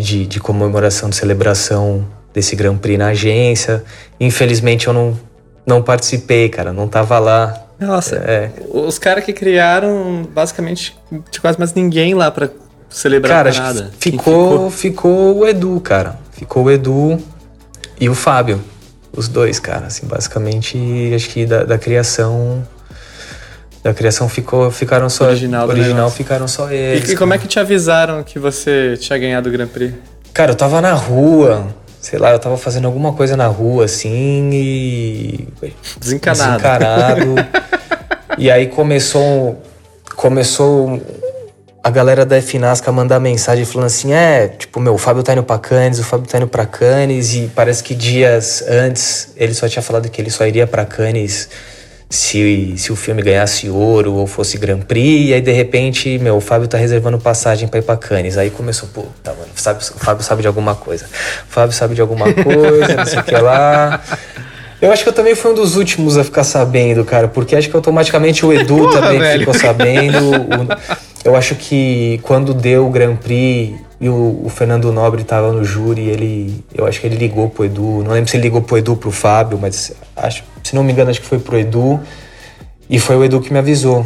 de, de, comemoração, de celebração desse Grand Prix na agência. Infelizmente eu não, não participei, cara, não tava lá. Nossa, é. os caras que criaram basicamente tinha quase mais ninguém lá para celebrar cara, nada. Ficou, ficou, ficou o Edu, cara. Ficou o Edu e o Fábio. Os dois, cara, assim, basicamente, acho que da, da criação da criação ficou, ficaram só. Original, original ficaram só eles. E, e como é que te avisaram que você tinha ganhado o Grand Prix? Cara, eu tava na rua, sei lá, eu tava fazendo alguma coisa na rua assim e. Desencanado. Desencanado. *laughs* e aí começou. Começou a galera da FNASCA mandar mensagem falando assim: é, tipo, meu, o Fábio tá indo pra Cannes, o Fábio tá indo pra Cannes, e parece que dias antes ele só tinha falado que ele só iria pra Cannes se, se o filme ganhasse ouro ou fosse Grand Prix, e aí de repente, meu, o Fábio tá reservando passagem pra ir pra Cannes. Aí começou, pô, tá, mano, sabe, o Fábio sabe de alguma coisa. O Fábio sabe de alguma coisa, não sei o que lá. Eu acho que eu também fui um dos últimos a ficar sabendo, cara, porque acho que automaticamente o Edu Porra, também velho. ficou sabendo. O, eu acho que quando deu o Grand Prix e o, o, Fernando Nobre tava no júri, ele. Eu acho que ele ligou pro Edu. Não lembro se ele ligou pro Edu pro Fábio, mas acho se não me engano, acho que foi pro Edu. E foi o Edu que me avisou.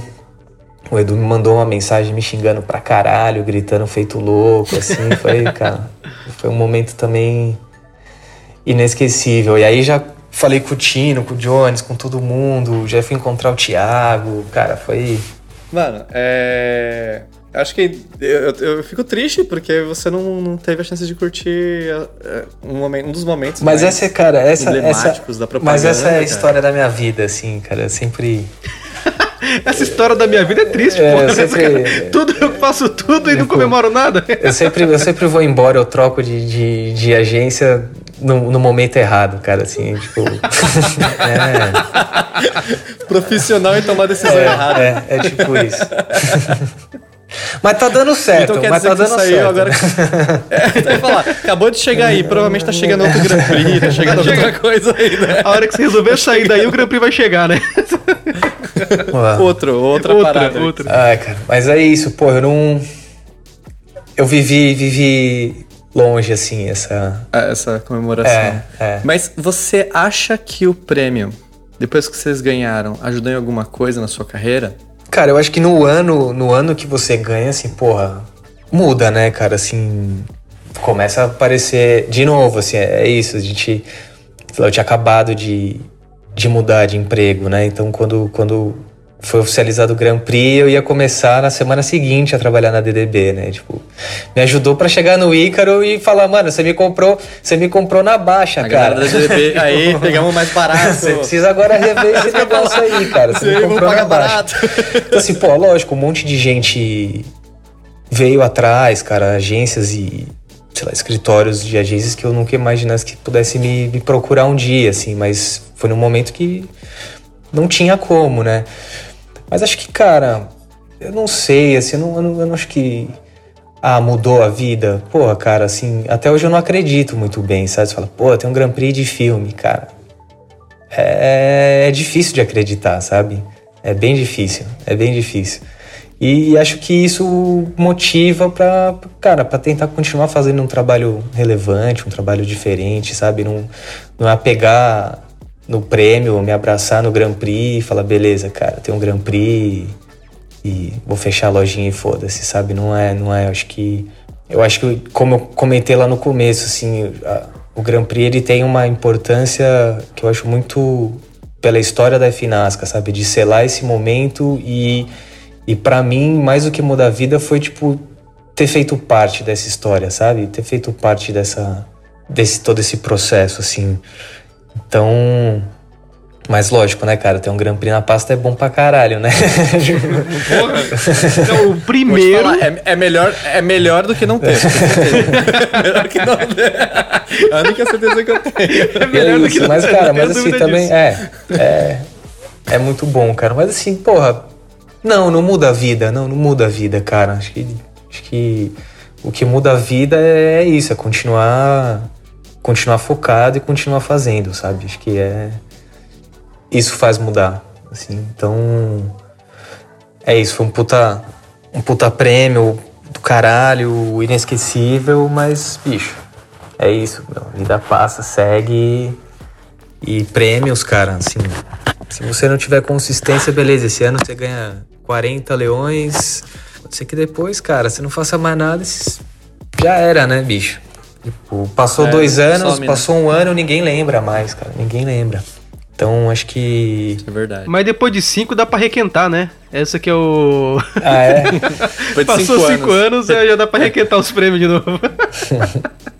O Edu me mandou uma mensagem me xingando pra caralho, gritando feito louco, assim. *laughs* Foi, cara, foi um momento também inesquecível. E aí já falei com o Tino, com o Jones, com todo mundo. Já fui encontrar o Thiago. Cara, foi. Mano, é. Acho que eu, eu, fico triste porque você não, não teve a chance de curtir uh, um, momento, um dos momentos mas essa é, cara, essa, emblemáticos essa, da propaganda. Mas essa é a cara. história da minha vida, assim, cara. Eu sempre. *laughs* essa história da minha vida é triste, é, pô. Eu sempre... *laughs* Tudo, eu faço tudo e não comemoro nada. Eu sempre, eu sempre vou embora, eu troco de, de, de agência no, no, momento errado, cara, assim, tipo. *laughs* é. Profissional em tomar decisão é, errada. É, é tipo isso. Mas tá dando certo, então, quer mas dizer tá dando saiu certo. Agora... *laughs* é, então falar, acabou de chegar aí, provavelmente tá chegando outro Grand Prix, tá chegando outra coisa aí, né? A hora que você resolver *laughs* sair daí, o Grand Prix vai chegar, né? outro, outra, outra parada. Outra. Ai, cara, mas é isso, pô, eu não... Eu vivi, vivi longe, assim, essa... Essa comemoração. É, é. Mas você acha que o prêmio, depois que vocês ganharam, ajudou em alguma coisa na sua carreira? Cara, eu acho que no ano, no ano que você ganha, assim, porra, muda, né, cara? Assim, começa a aparecer de novo, assim, é, é isso. A gente, eu tinha acabado de, de mudar de emprego, né? Então, quando, quando foi oficializado o Grand Prix, eu ia começar na semana seguinte a trabalhar na DDB, né? Tipo, me ajudou para chegar no Ícaro e falar, mano, você me comprou, você me comprou na baixa, a cara. Da DDB, *laughs* aí pegamos mais barato. você precisa agora rever esse *laughs* negócio aí, cara. Você me comprou na baixa. Então assim, pô, lógico, um monte de gente veio atrás, cara, agências e sei lá, escritórios de agências que eu nunca imaginasse que pudesse me, me procurar um dia, assim, mas foi num momento que não tinha como, né? Mas acho que, cara, eu não sei, assim, eu não, eu não, eu não acho que. Ah, mudou a vida. Porra, cara, assim, até hoje eu não acredito muito bem, sabe? Você fala, pô, tem um Grand Prix de filme, cara. É, é difícil de acreditar, sabe? É bem difícil, é bem difícil. E acho que isso motiva para, cara, para tentar continuar fazendo um trabalho relevante, um trabalho diferente, sabe? Não, não é pegar no prêmio, me abraçar no Grand Prix e falar, beleza, cara, tem um Grand Prix e vou fechar a lojinha e foda-se, sabe? Não é, não é, acho que eu acho que como eu comentei lá no começo, assim, a, o Grand Prix ele tem uma importância que eu acho muito pela história da Finasca, sabe? De selar esse momento e, e para mim, mais do que mudar a vida foi, tipo, ter feito parte dessa história, sabe? Ter feito parte dessa, desse todo esse processo, assim. Então, mas lógico, né, cara? Ter um Grand Prix na pasta é bom pra caralho, né? Porra. Então, o primeiro. Falar, é, é, melhor, é melhor do que não ter. *laughs* melhor que não ter. A única certeza que eu tenho. É melhor é do que não Mas, cara, mas assim, também é, é. É muito bom, cara. Mas assim, porra. Não, não muda a vida. Não, não muda a vida, cara. Acho que, acho que o que muda a vida é isso, é continuar continuar focado e continuar fazendo, sabe? Acho que é isso faz mudar, assim. Então, é isso, foi um puta, um puta prêmio do caralho, inesquecível, mas, bicho, é isso, meu. Vida passa, segue e prêmios, cara, assim. Se você não tiver consistência, beleza, esse ano você ganha 40 leões. Pode ser que depois, cara, você não faça mais nada, já era, né, bicho? Tipo, passou é, dois anos, some, né? passou né? um ano, ninguém lembra mais, cara. Ninguém lembra. Então acho que. É verdade. Mas depois de cinco dá para requentar, né? Essa que é o. Ah, é? *laughs* Passou cinco, cinco anos, anos já dá para requentar os prêmios de novo. *laughs*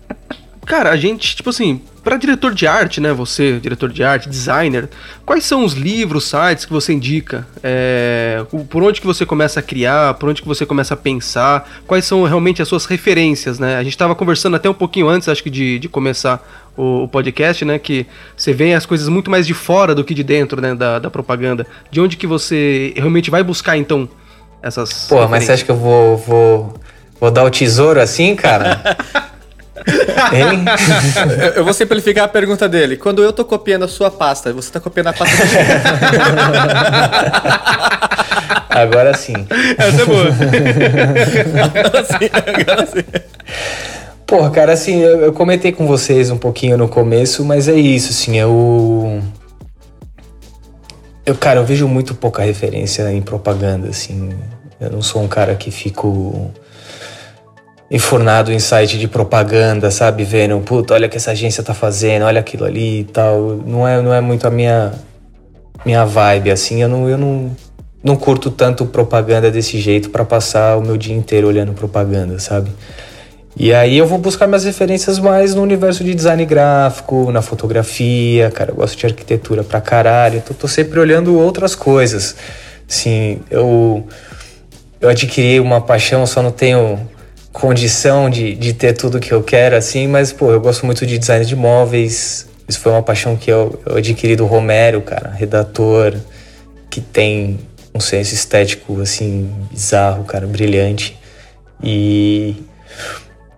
Cara, a gente, tipo assim, para diretor de arte, né? Você, diretor de arte, designer, quais são os livros, sites que você indica? É, por onde que você começa a criar? Por onde que você começa a pensar? Quais são realmente as suas referências, né? A gente estava conversando até um pouquinho antes, acho que de, de começar o, o, podcast, né? Que você vê as coisas muito mais de fora do que de dentro, né? Da, da propaganda. De onde que você realmente vai buscar, então, essas. Pô, mas você acha que eu vou, vou, vou dar o tesouro assim, cara? *laughs* Hein? eu vou simplificar a pergunta dele. Quando eu tô copiando a sua pasta, você tá copiando a pasta do *laughs* Agora sim. Essa é boa. agora sim, agora sim. Porra, cara, assim, eu, eu, comentei com vocês um pouquinho no começo, mas é isso, assim, eu. Eu, cara, eu vejo muito pouca referência em propaganda, assim. Eu não sou um cara que fico enfornado em site de propaganda, sabe? Vendo, puta, olha o que essa agência tá fazendo, olha aquilo ali e tal. Não é, não é muito a minha, minha vibe, assim. Eu não, eu não, não curto tanto propaganda desse jeito para passar o meu dia inteiro olhando propaganda, sabe? E aí eu vou buscar minhas referências mais no universo de design gráfico, na fotografia, cara, eu gosto de arquitetura pra caralho, então tô sempre olhando outras coisas. Assim, eu, eu adquiri uma paixão, só não tenho condição de, de ter tudo que eu quero, assim, mas, pô, eu gosto muito de design de móveis. Isso foi uma paixão que eu, eu adquiri do Romero, cara, redator, que tem um senso estético, assim, bizarro, cara, brilhante. E.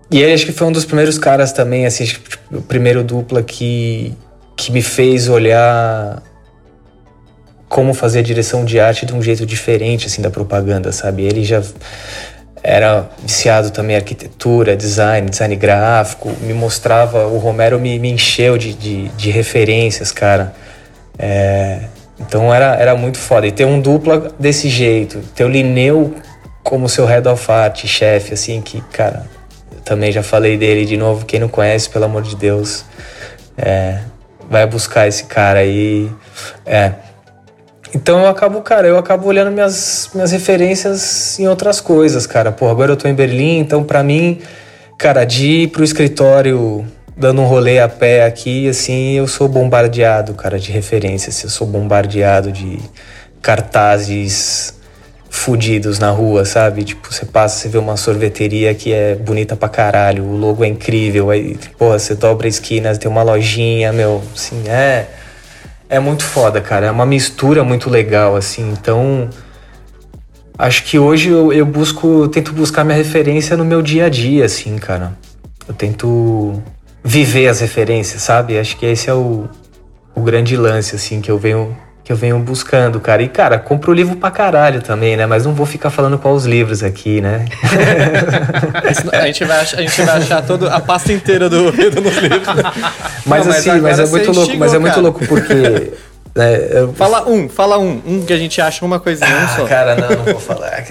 E ele acho que foi um dos primeiros caras também, assim, tipo, o primeiro dupla que, que me fez olhar como fazer a direção de arte de um jeito diferente, assim, da propaganda, sabe? Ele já era viciado também em arquitetura, design, design gráfico, me mostrava, o Romero me, me encheu de, de, de referências, cara. É, então era, era muito foda. E ter um dupla desse jeito, ter o Lineu como seu head of art, chefe, assim, que, cara, também já falei dele de novo, quem não conhece, pelo amor de Deus, é, vai buscar esse cara aí. É, então eu acabo, cara, eu acabo olhando minhas, minhas referências em outras coisas, cara. Pô, agora eu tô em Berlim, então para mim, cara, de ir pro escritório dando um rolê a pé aqui, assim, eu sou bombardeado, cara, de referências. Eu sou bombardeado de cartazes fudidos na rua, sabe? Tipo, você passa, você vê uma sorveteria que é bonita pra caralho, o logo é incrível, aí, porra, você dobra a esquina, tem uma lojinha, meu, assim, é é muito foda, cara. É uma mistura muito legal, assim. Então, acho que hoje eu, eu busco, tento buscar minha referência no meu dia a dia, assim, cara. Eu tento viver as referências, sabe? Acho que esse é o, o grande lance, assim, que eu venho que eu venho buscando, cara. E, cara, compro o livro pra caralho também, né? Mas não vou ficar falando qual os livros aqui, né? *laughs* a, gente vai achar, a gente vai achar todo, a pasta inteira do, nos livros. *laughs* Mas não, assim, mas, é muito louco, mas é muito louco porque. É, eu... *laughs* Fala um, fala um. Um que a gente acha uma coisinha ah, um só. Cara, não, não vou falar.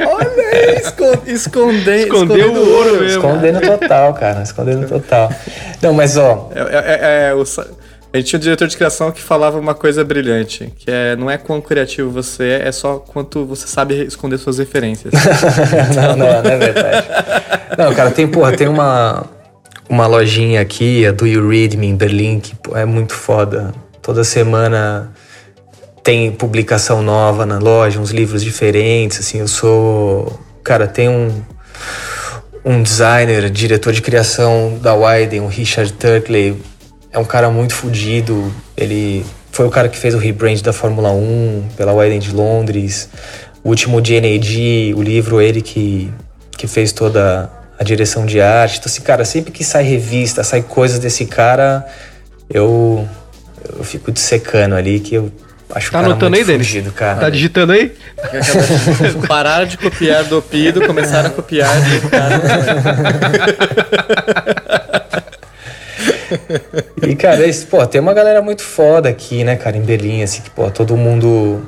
Olha aí, esconde, esconder, escondeu o ouro mesmo. Escondendo total, cara. Escondendo total. Não, mas ó. É, é, é, é o A gente tinha um diretor de criação que falava uma coisa brilhante, que é não é quão criativo você é, é só quanto você sabe esconder suas referências. *laughs* não, não, não é verdade. Não, cara, tem, porra, tem uma, uma lojinha aqui, a Do You Read Me, em Berlim, que é muito foda. Toda semana tem publicação nova na loja, uns livros diferentes, assim, eu sou... Cara, tem um, um designer, diretor de criação da Widen, o Richard Turkley, é um cara muito fodido. Ele foi o cara que fez o rebrand da Fórmula 1 pela Widen de Londres. O último GNAD, o livro, ele que, que fez toda a direção de arte. Então, assim, cara, sempre que sai revista, sai coisas desse cara, eu, eu fico dissecando ali que eu acho Tá o cara anotando aí, Denis? fudido, cara. Tá digitando aí? *laughs* Pararam de copiar do Pido, começaram a copiar do cara. *laughs* E, cara, esse, pô, tem uma galera muito foda aqui, né, cara, em Berlim, assim, que, pô, todo mundo.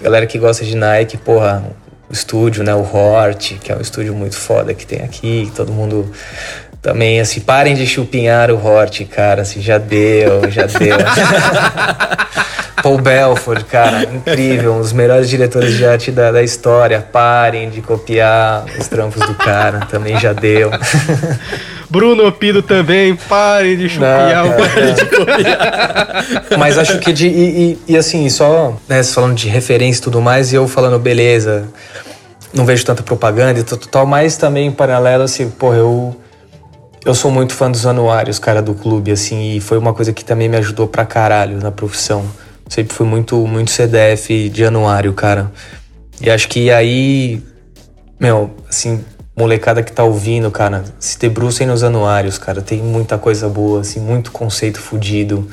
Galera que gosta de Nike, porra, o estúdio, né, o Hort, que é um estúdio muito foda que tem aqui, todo mundo. Também, assim, parem de chupinhar o Hort, cara, assim, já deu, já deu. *laughs* Paul Belford, cara, incrível, um dos melhores diretores de arte da, da história. Parem de copiar os trampos do cara, também já deu. *laughs* Bruno Pido também, parem de chupiar Não, o cara, Mas acho que de. E, e- e assim, só né, falando de referência e tudo mais, e eu falando, beleza, não vejo tanta propaganda e tal, tal, mas também em paralelo, assim, pô, eu. Eu sou muito fã dos anuários, cara, do clube, assim, e foi uma coisa que também me ajudou pra caralho na profissão. Sempre fui muito, muito CDF de anuário, cara. E acho que aí, meu, assim, molecada que tá ouvindo, cara, se debrucem nos anuários, cara. Tem muita coisa boa, assim, muito conceito fudido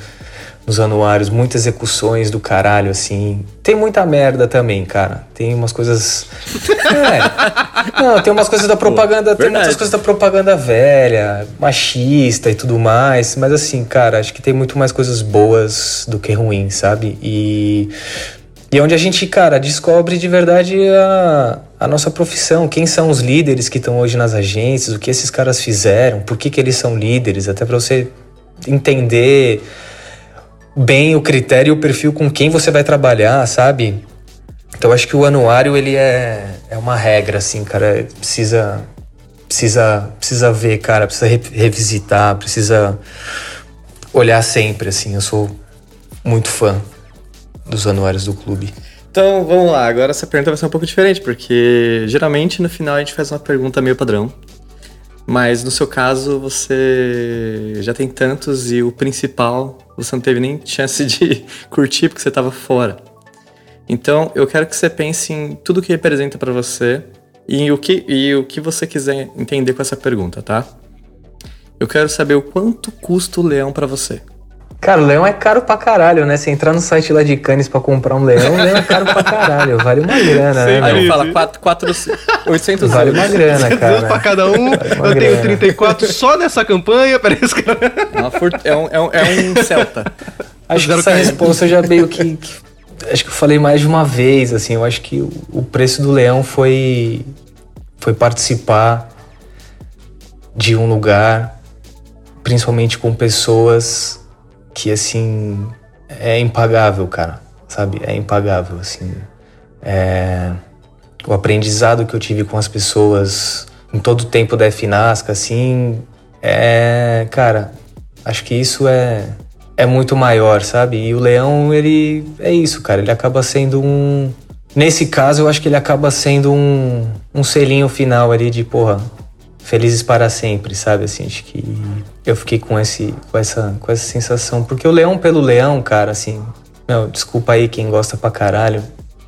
nos anuários, muitas execuções do caralho, assim. Tem muita merda também, cara. Tem umas coisas. É. *laughs* Não, tem umas coisas da propaganda, tem muitas coisas da propaganda velha, machista e tudo mais. Mas assim, cara, acho que tem muito mais coisas boas do que ruins, sabe? E. E é onde a gente, cara, descobre de verdade a, a nossa profissão, quem são os líderes que estão hoje nas agências, o que esses caras fizeram, por que, que eles são líderes, até pra você entender bem o critério e o perfil com quem você vai trabalhar, sabe? Então acho que o anuário ele é, é uma regra, assim, cara. Precisa, precisa, precisa ver, cara. Precisa re- revisitar, precisa olhar sempre, assim. Eu sou muito fã dos anuários do clube. Então, vamos lá. Agora essa pergunta vai ser um pouco diferente, porque geralmente no final a gente faz uma pergunta meio padrão. Mas no seu caso, você já tem tantos e o principal você não teve nem chance de *laughs* curtir porque você estava fora. Então, eu quero que você pense em tudo que representa pra você e o que, e o que você quiser entender com essa pergunta, tá? Eu quero saber o quanto custa o leão pra você. Cara, o leão é caro pra caralho, né? Você entrar no site lá de Cannes pra comprar um leão, o leão é caro pra caralho. Vale uma grana, né? Aí falo 4, 4, 800 Vale uma grana, Duas pra cara. cada um. uma Eu tenho grana. 34 só nessa campanha. Os caras. É, é um, é, um, é um Celta. Acho que essa resposta eu já meio que, que- Acho que eu falei mais de uma vez, assim. Eu acho que o, o preço do leão foi. Foi participar de um lugar, principalmente com pessoas que, assim. É impagável, cara. Sabe? É impagável, assim. É, o aprendizado que eu tive com as pessoas em todo o tempo da FNASCA, assim. É. Cara, acho que isso é é muito maior, sabe? E o leão, ele é isso, cara. Ele acaba sendo um. Nesse caso, eu acho que ele acaba sendo um, um selinho final ali de, porra, felizes para sempre, sabe? Assim, acho que eu fiquei com, esse, com, essa, com essa sensação. Porque o leão pelo leão, cara, assim. Meu, desculpa aí quem gosta pra caralho.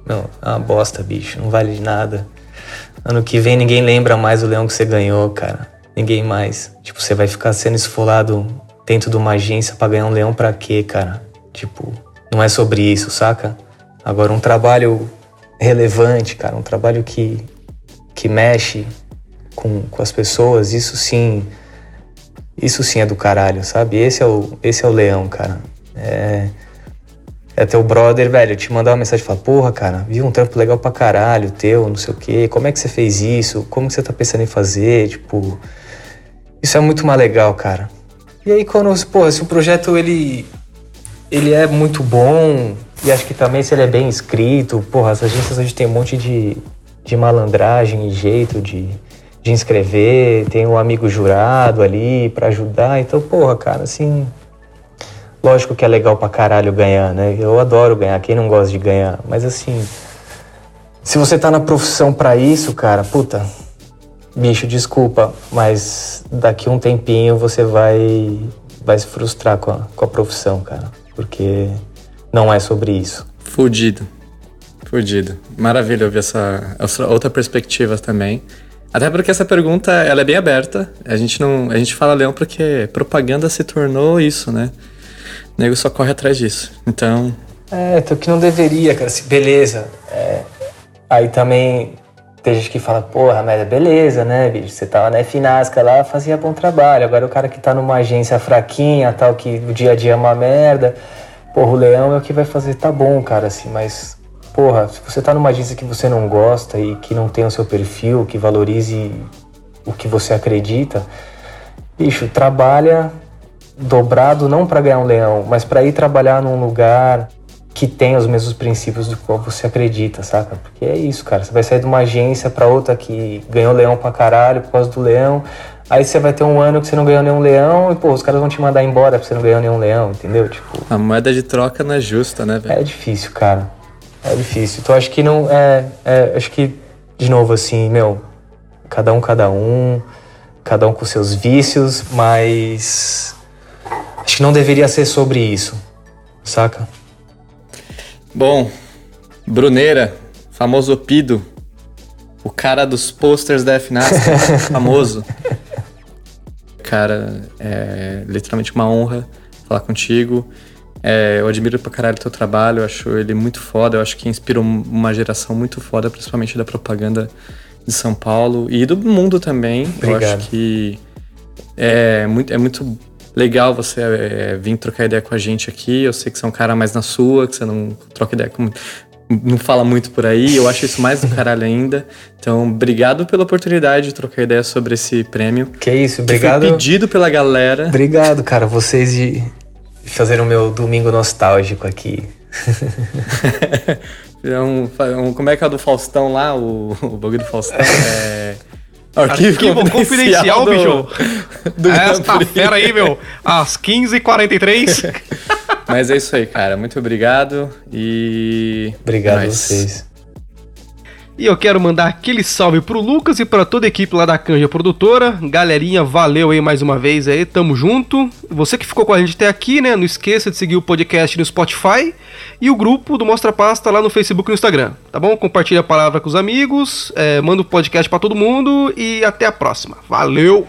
Meu, é uma bosta, bicho. Não vale de nada. Ano que vem ninguém lembra mais o leão que você ganhou, cara. Ninguém mais. Tipo, você vai ficar sendo esfolado dentro de uma agência pra ganhar um leão pra quê, cara? Tipo, não é sobre isso, saca? Agora, um trabalho relevante, cara, um trabalho que, que mexe com, com as pessoas, isso sim. Isso sim é do caralho, sabe? Esse é o, esse é o leão, cara. É. É teu brother, velho, te mandar uma mensagem e falar, porra, cara, vi um trampo legal pra caralho, teu, não sei o quê, como é que você fez isso? Como que você tá pensando em fazer? Tipo, isso é muito mais legal, cara. E aí quando, pô, se o projeto ele ele é muito bom e acho que também se ele é bem escrito, porra, as agências hoje tem um monte de, de malandragem e jeito de, de inscrever, tem um amigo jurado ali para ajudar, então, porra, cara, assim, lógico que é legal pra caralho ganhar, né? Eu adoro ganhar, quem não gosta de ganhar, mas assim, se você tá na profissão para isso, cara, puta, bicho, desculpa, mas daqui um tempinho você vai vai se frustrar com a, com a profissão, cara, porque não é sobre isso. Fudido. Fudido. Maravilha ouvir essa, essa outra perspectiva também. Até porque essa pergunta ela é bem aberta. A gente não, a gente fala leão porque propaganda se tornou isso, né? O nego só corre atrás disso. Então, É, então que não deveria, cara. Assim, beleza. É, aí também tem gente que fala, porra, mas beleza, né, bicho? Você tava na Finasca lá, fazia bom trabalho. Agora o cara que tá numa agência fraquinha, tal, que o dia a dia é uma merda. Porra, o leão é o que vai fazer, tá bom, cara, assim, mas. Porra, se você tá numa agência que você não gosta e que não tem o seu perfil, que valorize o que você acredita, bicho, trabalha dobrado não para ganhar um leão, mas para ir trabalhar num lugar que tem os mesmos princípios do qual você acredita, saca? Porque é isso, cara. Você vai sair de uma agência para outra que ganhou leão pra caralho por causa do leão. Aí você vai ter um ano que você não ganhou nenhum leão e, pô, os caras vão te mandar embora porque você não ganhou nenhum leão, entendeu? Tipo, a moeda de troca não é justa, né, velho? é difícil, cara. É difícil. Então acho que não. É, é, acho que, de novo, assim, meu, cada um, cada um, cada um com seus vícios, mas. Acho que não deveria ser sobre isso, saca? Bom, Bruneira, famoso Pido, o cara dos posters da FNASC, *laughs* famoso. Cara, é literalmente uma honra falar contigo. É, eu admiro pra caralho o teu trabalho, eu acho ele muito foda, eu acho que inspirou uma geração muito foda, principalmente da propaganda de São Paulo e do mundo também. Eu Obrigado. acho que é muito, é muito legal você é, vir trocar ideia com a gente aqui. Eu sei que você é um cara mais na sua, que você não troca ideia com. Não fala muito por aí, eu acho isso mais do caralho ainda. Então, obrigado pela oportunidade de trocar ideia sobre esse prêmio. Que isso, Que obrigado. foi pedido pela galera. Obrigado, cara, vocês de fazer o meu domingo nostálgico aqui. *laughs* É um, um- como é que é o do Faustão lá? O, o bagulho do Faustão é. *laughs* Arquivo confidencial, do- bicho. *laughs* do Esta fera aí, meu, às 15h43. Mas é isso aí, cara. Muito obrigado e. Obrigado é a nóis. vocês. E eu quero mandar aquele salve pro Lucas e pra toda a equipe lá da Canja Produtora. Galerinha, valeu aí mais uma vez aí, tamo junto. Você que ficou com a gente até aqui, né? Não esqueça de seguir o podcast no Spotify e o grupo do Mostra Pasta lá no Facebook e no Instagram, tá bom? Compartilha a palavra com os amigos, é, manda o podcast pra todo mundo e até a próxima. Valeu!